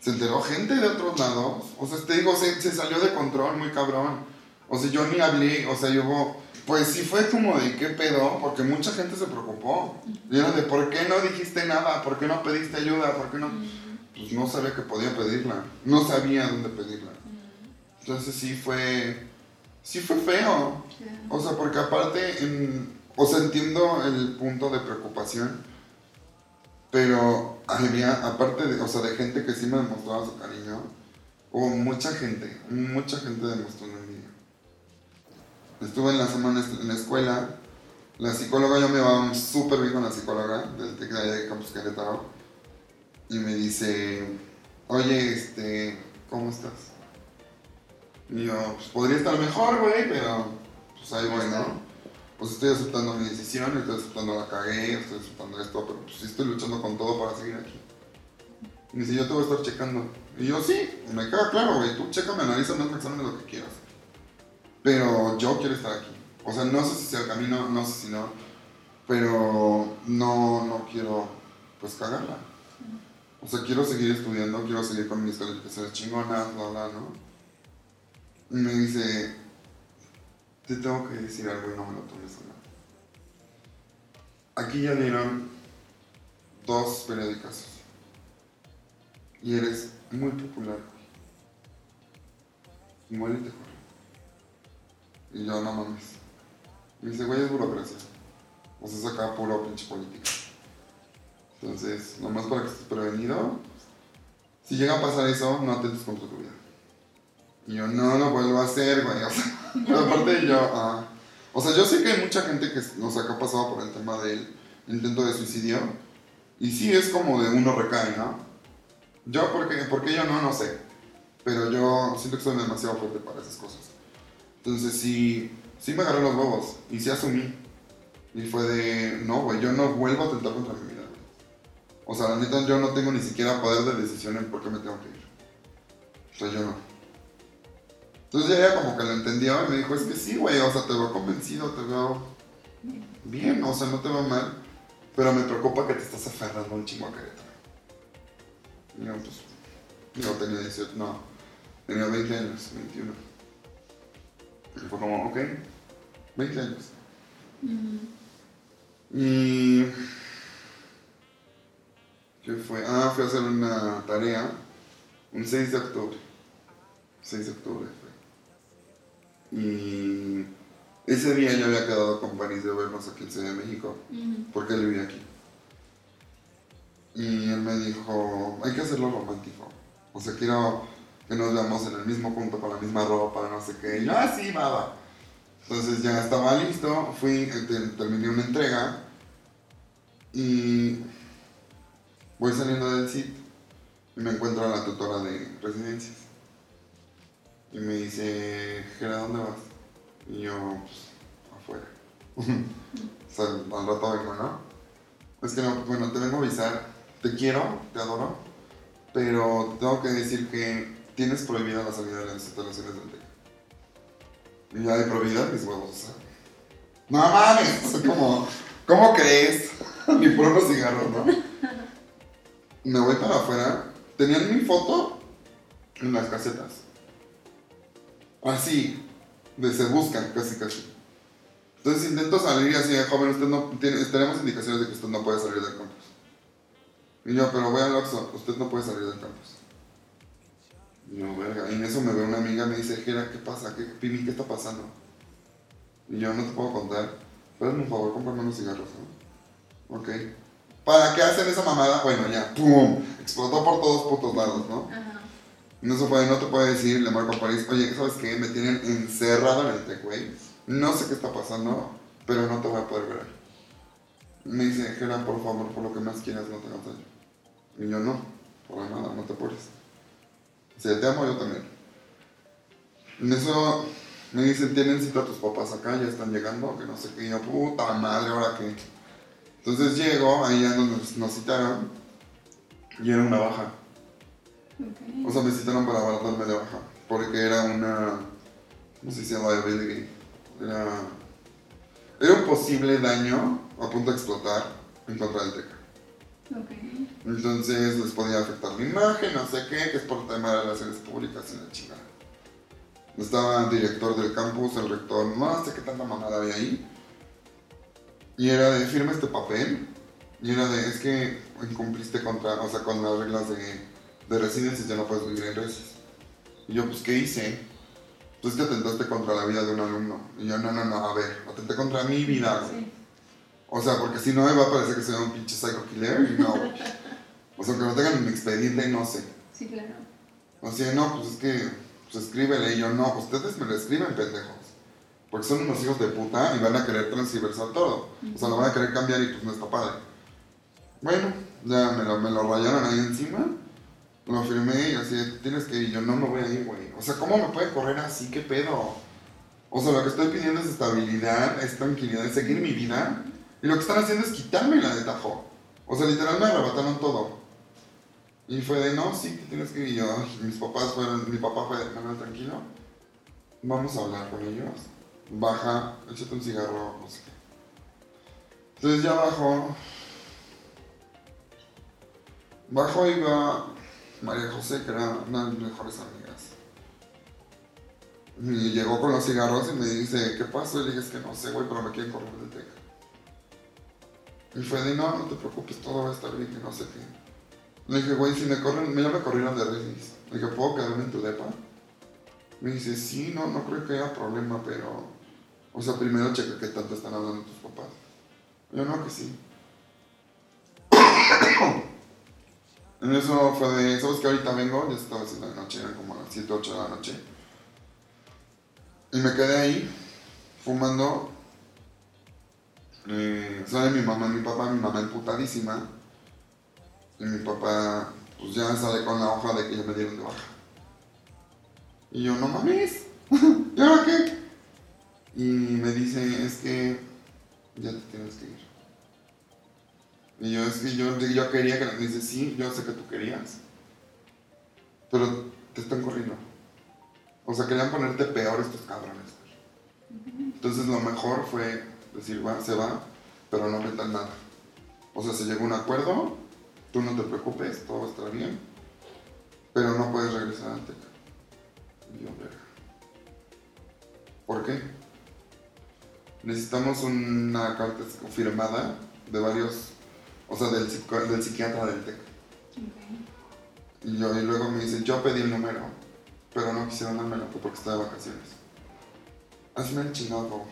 Se enteró gente de otros lados. O sea, te digo, se, se salió de control muy cabrón. O sea, yo ni hablé. O sea, yo, pues sí fue como de qué pedo, porque mucha gente se preocupó. Y era de, ¿por qué no dijiste nada? ¿Por qué no pediste ayuda? ¿Por qué no...? Pues no sabía que podía pedirla. No sabía dónde pedirla. Entonces sí fue... Sí fue feo. O sea, porque aparte, en- o sea, entiendo el punto de preocupación, pero había, aparte de, o sea, de gente que sí me demostraba su cariño, hubo mucha gente, mucha gente demostró envidia. Estuve en la semana en la escuela, la psicóloga, yo me iba súper bien con la psicóloga del TEC de allá de Campus Querétaro, y me dice, oye, este, ¿cómo estás? Y yo, pues podría estar mejor, güey, pero pues ahí voy, ¿no? Pues estoy aceptando mi decisión, estoy aceptando la cagué, estoy aceptando esto, pero pues sí estoy luchando con todo para seguir aquí. Y dice, yo te voy a estar checando. Y yo, sí, me queda claro, güey, tú chécame, analízame, examen lo que quieras. Pero yo quiero estar aquí. O sea, no sé si sea el camino, no sé si no, pero no, no quiero, pues, cagarla. O sea, quiero seguir estudiando, quiero seguir con mis calificaciones chingonas, bla, bla, ¿no? Me dice, te tengo que decir algo y no me lo tomes a mal. Aquí ya dieron dos periódicos. Y eres muy popular. Igual y te corre. Y yo, no mames. Me dice, güey, es burocracia. O sea, saca puro pinche política. Entonces, nomás para que estés prevenido, si llega a pasar eso, no atentes contra tu vida. Y yo, no lo vuelvo a hacer, güey. O sea, pero aparte yo, ah, o sea, yo sé que hay mucha gente que, o sea, ha pasado por el tema del intento de suicidio. Y sí es como de uno recae, ¿no? Yo, ¿por qué, por qué yo no? No sé. Pero yo siento que soy demasiado fuerte para esas cosas. Entonces sí, sí me agarré los huevos y sí asumí. Y fue de, no, güey, yo no vuelvo a atentar contra mi vida. O sea, la neta, yo no tengo ni siquiera poder de decisión en por qué me tengo que ir. O sea, yo no. Entonces ella como que lo entendió y me dijo, es que sí, güey, o sea, te veo convencido, te veo bien, o sea, no te veo mal, pero me preocupa que te estás aferrando un chingo a Querétaro. Y yo, pues, yo tenía 18, no, tenía 20 años, 21. Y fue como, ok, 20 años. Y... ¿Qué fue? Ah, fui a hacer una tarea un 6 de octubre. 6 de octubre. Y ese día yo había quedado con Paris de vernos aquí en Ciudad de México, porque él vivía aquí. Y él me dijo, hay que hacerlo romántico. O sea, quiero que nos veamos en el mismo punto, con la misma ropa, no sé qué. Y yo, ah, sí, va. Entonces ya estaba listo, fui, eh, te- terminé una entrega y voy saliendo del sitio y me encuentro a la tutora de residencias. Y me dice, Gera, ¿dónde vas? Y yo, pues, afuera. o sea, al rato vengo, ¿no? Es que no, bueno, te vengo a avisar, te quiero, te adoro, pero tengo que decir que tienes prohibida la salida de las instalaciones del TEC. Y ya de prohibida mis huevos, o sea. No mames, o sea, como, ¿cómo crees? Ni por unos cigarros, ¿no? Me voy para afuera, tenían mi foto en las casetas. Así, de se buscan, casi casi. Entonces intento salir así, joven, usted no tiene, tenemos indicaciones de que usted no puede salir del campus. Y yo, pero voy al Oxxo, usted no puede salir del campus. Y yo, verga, y en eso me ve una amiga me dice, ¿qué pasa? ¿Qué, Pimi, qué está pasando? Y yo, no te puedo contar, pero un favor, cómprame unos cigarros, ¿no? Ok. ¿Para qué hacen esa mamada? Bueno, ya, ¡pum! Explotó por todos putos lados, ¿no? Ajá. No se puede, no te puede decir, le marco a París, oye, ¿sabes qué? Me tienen encerrado en el tech, güey. No sé qué está pasando, pero no te voy a poder ver. Me dice, Gerard, por favor, por lo que más quieras, no te mates. Y yo, no, por nada, no te apures. Si te amo, yo también. En eso me dicen, tienen cita tus papás acá, ya están llegando, que no sé qué. Yo, puta madre, ¿ahora qué? Entonces llego, ahí ya donde nos- nos citaron, y era una baja. O sea, me citaron para darme de baja. Porque era una. ¿Cómo se dice? Liability. Era. Era un posible daño a punto de explotar en contra del TEC. Ok. Entonces les podía afectar mi imagen, no sé qué, que es por tema de relaciones públicas y la chingada. Estaba el director del campus, el rector, no sé qué tanta mamada había ahí. Y era de firma este papel. Y era de, es que incumpliste contra, o sea, con las reglas de, de residencia, ya no puedes vivir en resis. Y yo, pues, ¿qué hice? Pues que atentaste contra la vida de un alumno. Y yo, no, no, no, a ver, atenté contra mi vida, güey. Sí. O sea, porque si no me va a parecer que soy un pinche psycho killer y no. O sea, que no tengan mi expediente, no sé. Sí, claro. O sea, no, pues es que, pues escríbele. Y yo, no, ustedes me lo escriben, pendejos. Porque son unos hijos de puta y van a querer transversar todo. O sea, lo van a querer cambiar y pues no está padre. Bueno, ya me lo, me lo rayaron ahí encima. Lo firmé y así, tienes que ir. Yo, no me voy a ir, güey. O sea, ¿cómo me puede correr así? ¿Qué pedo? O sea, lo que estoy pidiendo es estabilidad, es tranquilidad, es seguir mi vida. Y lo que están haciendo es quitármela de tajo. O sea, literal me arrebataron todo. Y fue de, no, sí, tienes que ir. Yo, mis papás fueron, mi papá fue de, no, no, tranquilo. Vamos a hablar con ellos. Baja, échate un cigarro, no sé qué. Entonces ya bajó. Bajo y va María José, que era una de mis mejores amigas. Y llegó con los cigarros y me dice, ¿qué pasó? Y le dije, es que no sé, güey, pero me quieren correr del TEC. Y fue de, no, no te preocupes, todo va a estar bien, que no sé qué. Le dije, güey, si me corren, ya me corrieron de Resis. Le dije, ¿puedo quedarme en tu depa? Me dice, sí, no, no creo que haya problema, pero... O sea, primero checa qué tanto están hablando tus papás. Yo no, que sí. En eso fue de, ¿sabes que ahorita vengo? Ya estaba haciendo de noche, eran como las 7, 8 de la noche. Y me quedé ahí, fumando. Eh, sale mi mamá y mi papá, mi mamá emputadísima. Y mi papá, pues ya sale con la hoja de que ya me dieron de baja. Y yo, no mames, ¿y ahora qué? Y me dice, es que ya te tienes que ir. Y yo, yo, yo quería que me dice, sí, yo sé que tú querías. Pero te están corriendo. O sea, querían ponerte peor estos cabrones. Entonces lo mejor fue decir, va, se va, pero no metan nada. O sea, se llegó a un acuerdo, tú no te preocupes, todo va a bien, pero no puedes regresar al TEC. Y yo, verga. ¿Por qué? Necesitamos una carta firmada de varios, o sea, del, del psiquiatra del TEC. Y, yo, y luego me dice, yo pedí el número, pero no quisieron dármelo fue porque estaba de vacaciones. Hazme el chingado favor.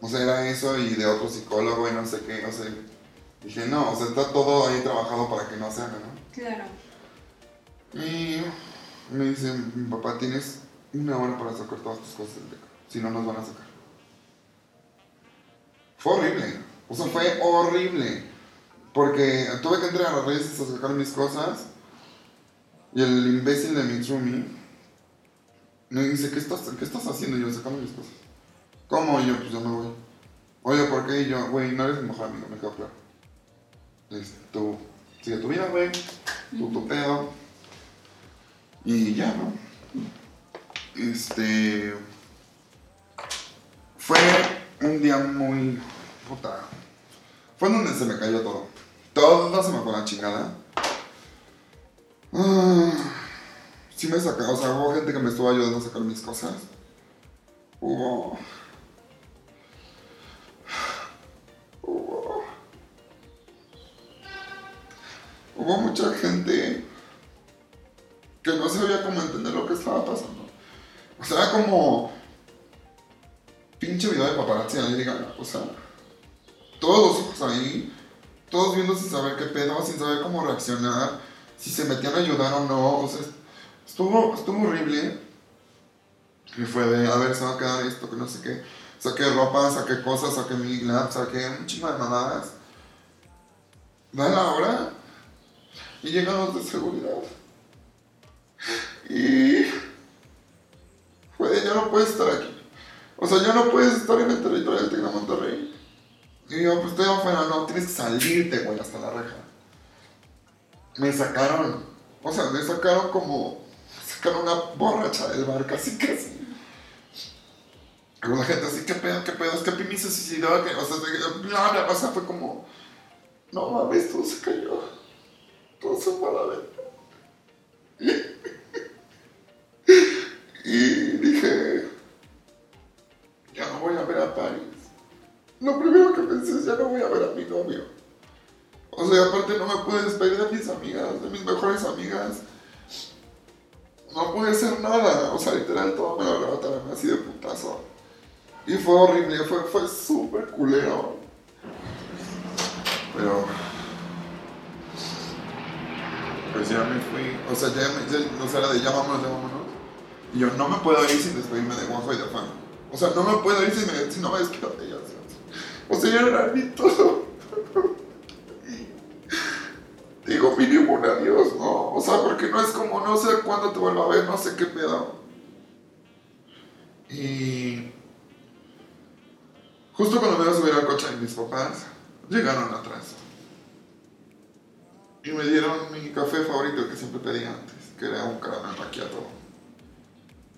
O sea, era eso y de otro psicólogo y no sé qué, o sea, dije, no, o sea, está todo ahí trabajado para que no se haga, ¿no? Claro. Y me dice, mi papá, tienes una hora para sacar todas tus cosas del TEC, si no nos van a sacar. Fue horrible, o sea, fue horrible. Porque tuve que entrar a las redes a sacar mis cosas. Y el imbécil de mi roomie me dice, ¿qué estás, ¿qué estás haciendo? Y yo, sacando mis cosas. ¿Cómo? Y yo, pues yo me voy. Oye, ¿por qué? Y yo, güey, no eres mi mejor amigo, me quedo claro. Dice, tú sigue tu vida, güey. Tú tu pedo. Y ya, ¿no? Este... Fue un día muy... Puta. Fue donde se me cayó todo. Todo se me fue la chingada. Ah, sí me sacó, o sea, hubo gente que me estuvo ayudando a sacar mis cosas. Hubo... Hubo... Hubo mucha gente que no sabía cómo entender lo que estaba pasando. O sea, como... Pinche video de paparazzi ahí, diga, o sea... Todos los ojos ahí todos viendo sin saber qué pedo, sin saber cómo reaccionar, si se metían a ayudar o no, o sea, estuvo, estuvo horrible. Y fue de, a ver, se va a quedar esto, que no sé qué. Saqué ropa, saqué cosas, saqué mi glad, saqué un chingo de mamadas. Da la hora y llegan los de seguridad. Y fue de, ya no puedes estar aquí. O sea, ya no puedes estar en el territorio del Tecno Monterrey. Y yo, pues estoy afuera, no, tienes que salirte, güey, hasta la reja. Me sacaron, o sea, me sacaron como, sacaron una borracha del bar, casi, casi. Con la gente así, ¿qué pedo, qué pedo? Es que Pimi se suicidó, que, o sea, bla, bla, o sea, fue como, no mames, todo se cayó. Todo se fue a la venta. Y dije, ya no voy a ver a Paris. Lo primero que pensé es, ya no voy a ver a mi novio. O sea, aparte no me pude despedir de mis amigas, de mis mejores amigas. No pude hacer nada. O sea, literal, todo me lo levantaron así de putazo. Y fue horrible, fue, fue súper culero. Pero... Pues ya me fui. O sea, ya, me, ya, o sea, era de ya vámonos. Y yo no me puedo ir sin despedirme de Juanjo y de Juan. O sea, no me puedo ir si, me, si no me despido de ellas. O sea, ya era mi todo. Digo, mínimo un adiós, ¿no? O sea, porque no es como, no sé cuándo te vuelvo a ver, no sé qué pedo. Y... Justo cuando me iba a subir al coche mis papás, llegaron atrás. Y me dieron mi café favorito que siempre pedía antes, que era un caramel macchiato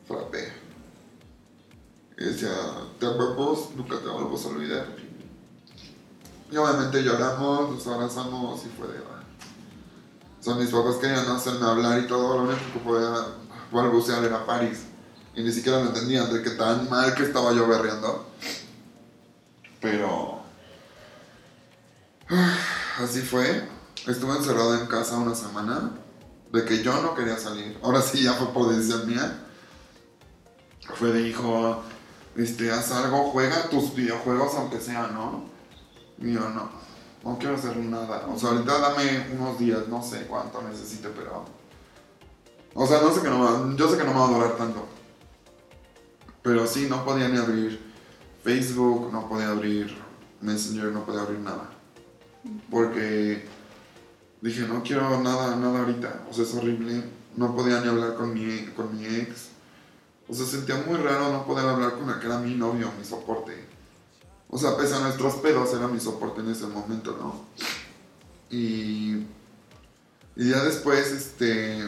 frappé. Y decía, te amamos, nunca te vamos a olvidar. Y obviamente lloramos, nos abrazamos y fue de... "Ah". O sea, mis papás querían hacerme hablar y todo, lo único que podía balbucear era París. Y ni siquiera me entendían de que tan mal que estaba yo berreando. Pero... Así fue. Estuve encerrado en casa una semana. De que yo no quería salir. Ahora sí, ya fue por decisión mía. Fue de hijo, este, haz algo, juega tus videojuegos aunque sea, ¿no? Yo no, no quiero hacer nada. O sea, ahorita dame unos días, no sé cuánto necesite, pero... O sea, no sé que no va, yo sé que no me va a durar tanto. Pero sí, no podía ni abrir Facebook, no podía abrir Messenger, no podía abrir nada. Porque dije, no quiero nada, nada ahorita. O sea, es horrible. No podía ni hablar con mi, con mi ex. O sea, sentía muy raro no poder hablar con el que era mi novio, mi soporte. O sea, pese a nuestros pedos, era mi soporte en ese momento, ¿no? Y, y ya después, este,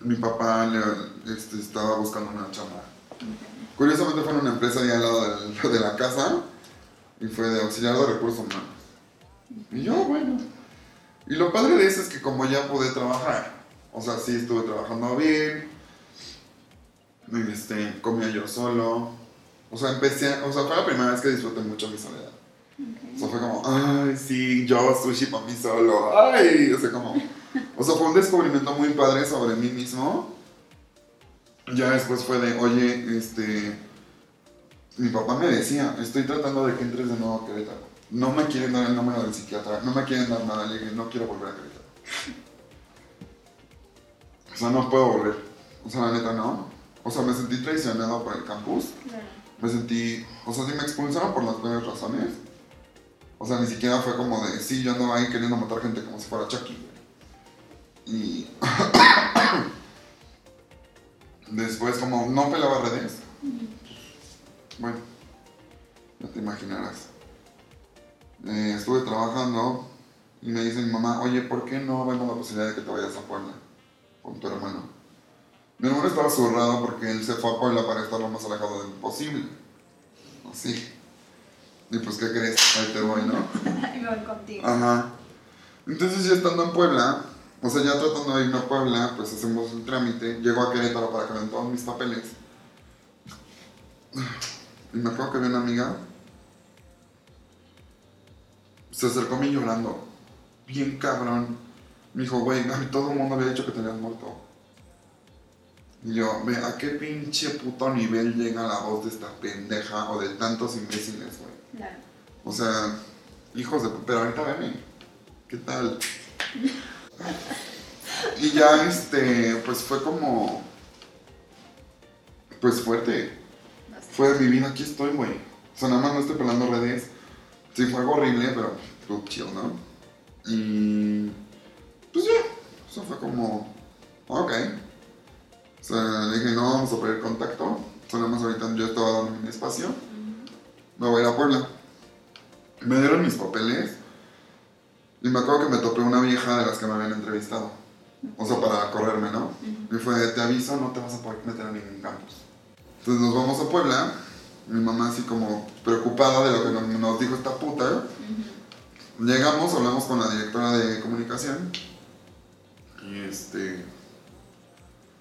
mi papá le- este, estaba buscando una chamba. Curiosamente fue en una empresa ahí al lado del- de la casa y fue de auxiliar de recursos humanos. Y yo, bueno. Y lo padre de eso es que como ya pude trabajar, o sea, sí estuve trabajando bien, este, comía yo solo. O sea, empecé, o sea, fue la primera vez que disfruté mucho mi soledad. O sea, fue como, ay, sí, yo sushi para mí solo, ay, o sea, como, o sea, fue un descubrimiento muy padre sobre mí mismo. Ya después fue de, oye, este, mi papá me decía, estoy tratando de que entres de nuevo a Querétaro. No me quieren dar el número del psiquiatra, no me quieren dar nada, le dije, no quiero volver a Querétaro. O sea, no puedo volver. O sea, la neta, no. O sea, me sentí traicionado por el campus. Claro. Me sentí, o sea, sí me expulsaron por las buenas razones. O sea, ni siquiera fue como de, sí, yo andaba ahí queriendo matar gente como si fuera Chucky. Y después como no pelaba redes. Bueno, ya te imaginarás. Eh, estuve trabajando y me dice mi mamá, oye, ¿por qué no vemos la posibilidad de que te vayas a Puebla con tu hermano? Mi hermano estaba zurrado porque él se fue a Puebla para estar lo más alejado del posible. Así. Y pues, ¿qué crees? Ahí te voy, ¿no? Ahí voy contigo. Ajá. Entonces, ya estando en Puebla, o sea, ya tratando de irme a Puebla, pues hacemos el trámite. Llego a Querétaro para que me den todos mis papeles. Y me acuerdo que había una amiga. Se acercó a mí llorando. Bien cabrón. Me dijo, güey, todo el mundo había dicho que te habías muerto. Y yo, ¿a qué pinche puto nivel llega la voz de esta pendeja o de tantos imbéciles, güey? Claro. O sea, hijos de... Pero ahorita venme. ¿Qué tal? Y ya, este, pues fue como... Pues fuerte. Fue mi vida, aquí estoy, güey. O sea, nada más no estoy pelando redes. Sí, fue algo horrible, pero fue chill, ¿no? Y... Pues ya, eso fue como... Ok. O sea, le dije, no, vamos a perder contacto. O sea, nada más ahorita yo estaba dando mi espacio. Me voy a ir a Puebla. Me dieron mis papeles. Y me acuerdo que me topé una vieja de las que me habían entrevistado. O sea, para correrme, ¿no? Y fue, te aviso, no te vas a poder meter a ningún campus. Entonces nos vamos a Puebla. Mi mamá así como preocupada de lo que nos, nos dijo esta puta. Llegamos, hablamos con la directora de comunicación. Y este...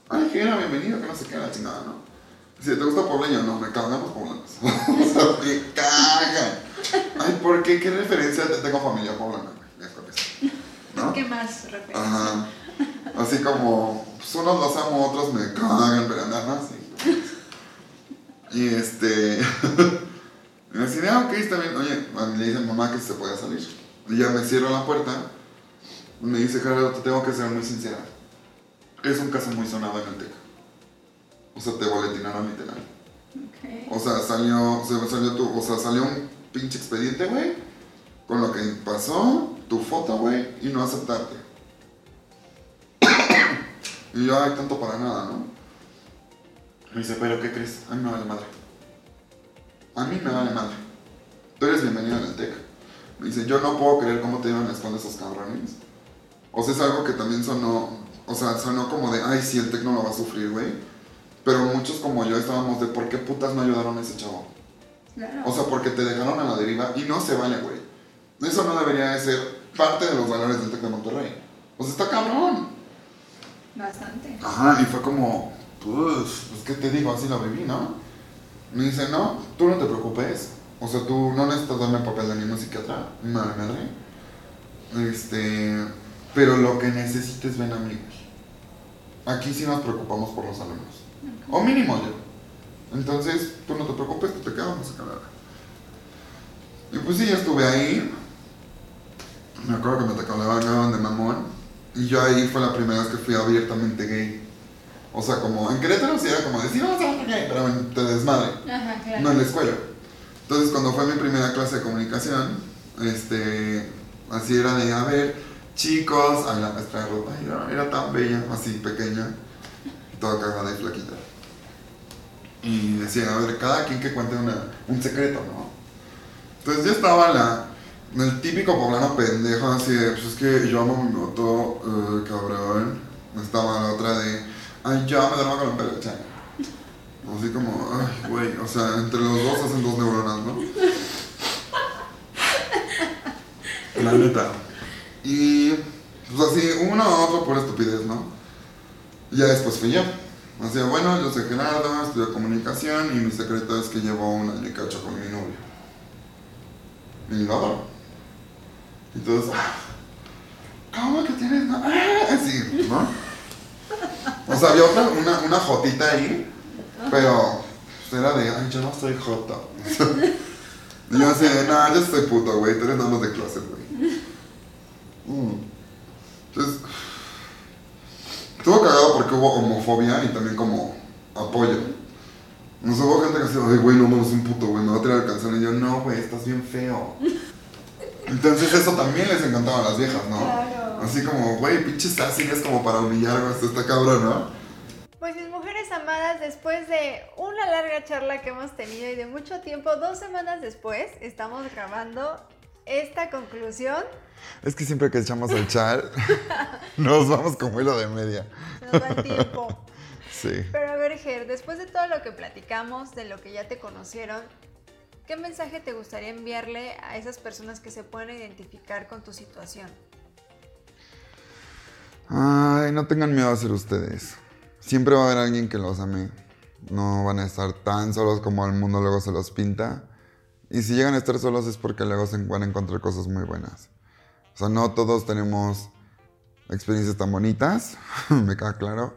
Ay, que era bienvenido, que no sé qué, la chingada, ¿no? Si te gusta Puebla, yo no, me cagamos poblanos. o sea, me cagan. Ay, ¿por qué? ¿Qué referencia te tengo familia poblana? ¿No? ¿Qué más referencia? Ajá. Así como, pues unos los amo, otros me cagan, pero nada, sí. Y este. y me decía, ah, ok, está bien. Oye, le dice mamá que se puede salir. Y ya me cierro la puerta. Me dice, Gerardo, te tengo que ser muy sincera. Es un caso muy sonado en el TEC. O sea, te boletinaron literal. Ok. O sea, salió, salió tu, o sea, salió un pinche expediente, güey, con lo que pasó, tu foto, güey, y no aceptarte. y yo, ay, tanto para nada, ¿no? Me dice, pero ¿qué crees? A mí me vale madre. A mí me vale madre. Tú eres bienvenido en el TEC. Me dice, yo no puedo creer cómo te iban a esconder esos cabrones. O sea, es algo que también sonó, o sea, sonó como de, ay, sí, el TEC no lo va a sufrir, güey. Pero muchos como yo estábamos de, ¿por qué putas no ayudaron a ese chavo? Claro. O sea, porque te dejaron a la deriva y no se vale, güey. Eso no debería de ser parte de los valores del TEC de Monterrey. O sea, está cabrón. Bastante. Ajá, y fue como, pues, pues, ¿qué te digo? Así la viví, ¿no? Me dice, no, tú no te preocupes. O sea, tú no necesitas darme papel de ningún psiquiatra, madre madre. Este, pero lo que necesites, ven a mí, güey. Aquí sí nos preocupamos por los alumnos. O mínimo yo. Entonces, tú no te preocupes, tú te quedas, vamos a quedar. Y pues sí, yo estuve ahí. Me acuerdo que me tocaban de mamón. Y yo ahí fue la primera vez que fui abiertamente gay. O sea, como en Querétaro sí era como decir, vamos a ser gay, pero te desmadre. Ajá, claro. No en la escuela. Entonces, cuando fue mi primera clase de comunicación, este, así era de, a ver, chicos, ay, la maestra de ropa, era, era tan bella, así pequeña, toda cagada y flaquita. Y decía, a ver, cada quien que cuente una, un secreto, ¿no? Entonces ya estaba la, el típico poblano pendejo, así de, pues es que yo amo mi moto, eh, cabrón. Estaba la otra de, ay, yo me duermo con de chango. Así como, ay, güey, o sea, entre los dos hacen dos neuronas, ¿no? La neta. Y, pues así, uno a otro por estupidez, ¿no? Y ya después fui yo. Así, bueno, yo soy Gerardo, estudio comunicación y mi secreto es que llevo un año y cacho con mi novio. Y lo adoro. Entonces, ¿cómo que tienes no? Ah, Así, ¿no? O sea, había otra, una, una jotita ahí, pero era de, ay, yo no soy jota. y yo así, no, yo soy puto, güey, tú eres nada más de closet, güey. Mm. Entonces, estuvo cagado porque hubo homofobia y también como apoyo. Nos hubo gente que decía, ay, güey, no mames, un puto, güey, me va a tirar el calzón. Y yo, no, güey, estás bien feo. Entonces eso también les encantaba a las viejas, ¿no? Claro. Así como, güey, pinches así es como para humillar, güey, esto está cabrón, ¿no? Pues mis mujeres amadas, después de una larga charla que hemos tenido y de mucho tiempo, dos semanas después, estamos grabando esta conclusión. Es que siempre que echamos el chat, nos vamos como hilo de media. Nos el tiempo. Sí. Pero a ver, Ger, después de todo lo que platicamos, de lo que ya te conocieron, ¿qué mensaje te gustaría enviarle a esas personas que se pueden identificar con tu situación? Ay, no tengan miedo a ser ustedes. Siempre va a haber alguien que los ame. No van a estar tan solos como el mundo luego se los pinta. Y si llegan a estar solos es porque luego se van a encontrar cosas muy buenas. O sea, no todos tenemos experiencias tan bonitas, me queda claro.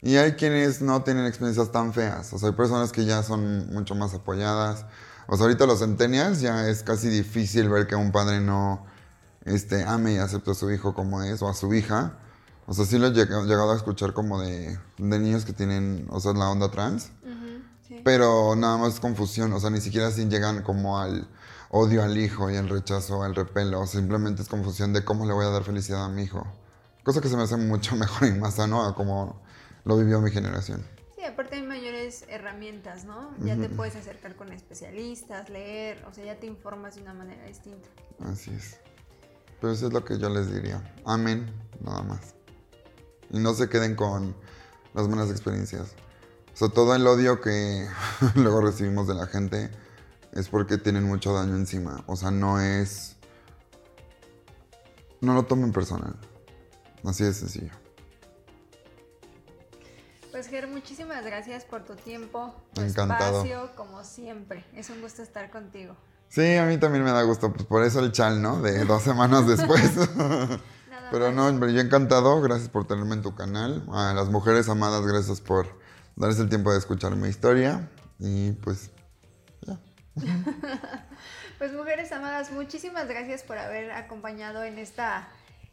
Y hay quienes no tienen experiencias tan feas. O sea, hay personas que ya son mucho más apoyadas. O sea, ahorita los centennials ya es casi difícil ver que un padre no este, ame y acepte a su hijo como es o a su hija. O sea, sí lo he llega- llegado a escuchar como de, de niños que tienen, o sea, la onda trans. Sí. Pero nada más confusión, o sea, ni siquiera así llegan como al odio al hijo y el rechazo, el repelo, simplemente es confusión de cómo le voy a dar felicidad a mi hijo. Cosa que se me hace mucho mejor y más sano a como lo vivió mi generación. Sí, aparte hay mayores herramientas, ¿no? Ya te puedes acercar con especialistas, leer, o sea, ya te informas de una manera distinta. Así es. Pero eso es lo que yo les diría. Amén, nada más. Y no se queden con las buenas experiencias. O sea, todo el odio que luego recibimos de la gente es porque tienen mucho daño encima. O sea, no es... No lo tomen personal. Así de sencillo. Pues Ger, muchísimas gracias por tu tiempo, tu Encantado. espacio, como siempre. Es un gusto estar contigo. Sí, a mí también me da gusto. Pues por eso el chal, ¿no? De dos semanas después. Pero no, hombre, yo encantado. Gracias por tenerme en tu canal. A las mujeres amadas, gracias por darse el tiempo de escuchar mi historia. Y pues. pues mujeres amadas, muchísimas gracias por haber acompañado en esta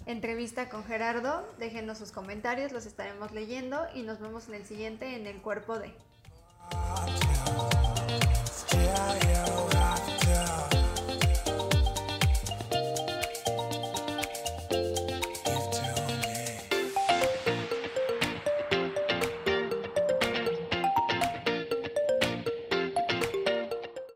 entrevista con Gerardo. Déjenos sus comentarios, los estaremos leyendo y nos vemos en el siguiente en el cuerpo de...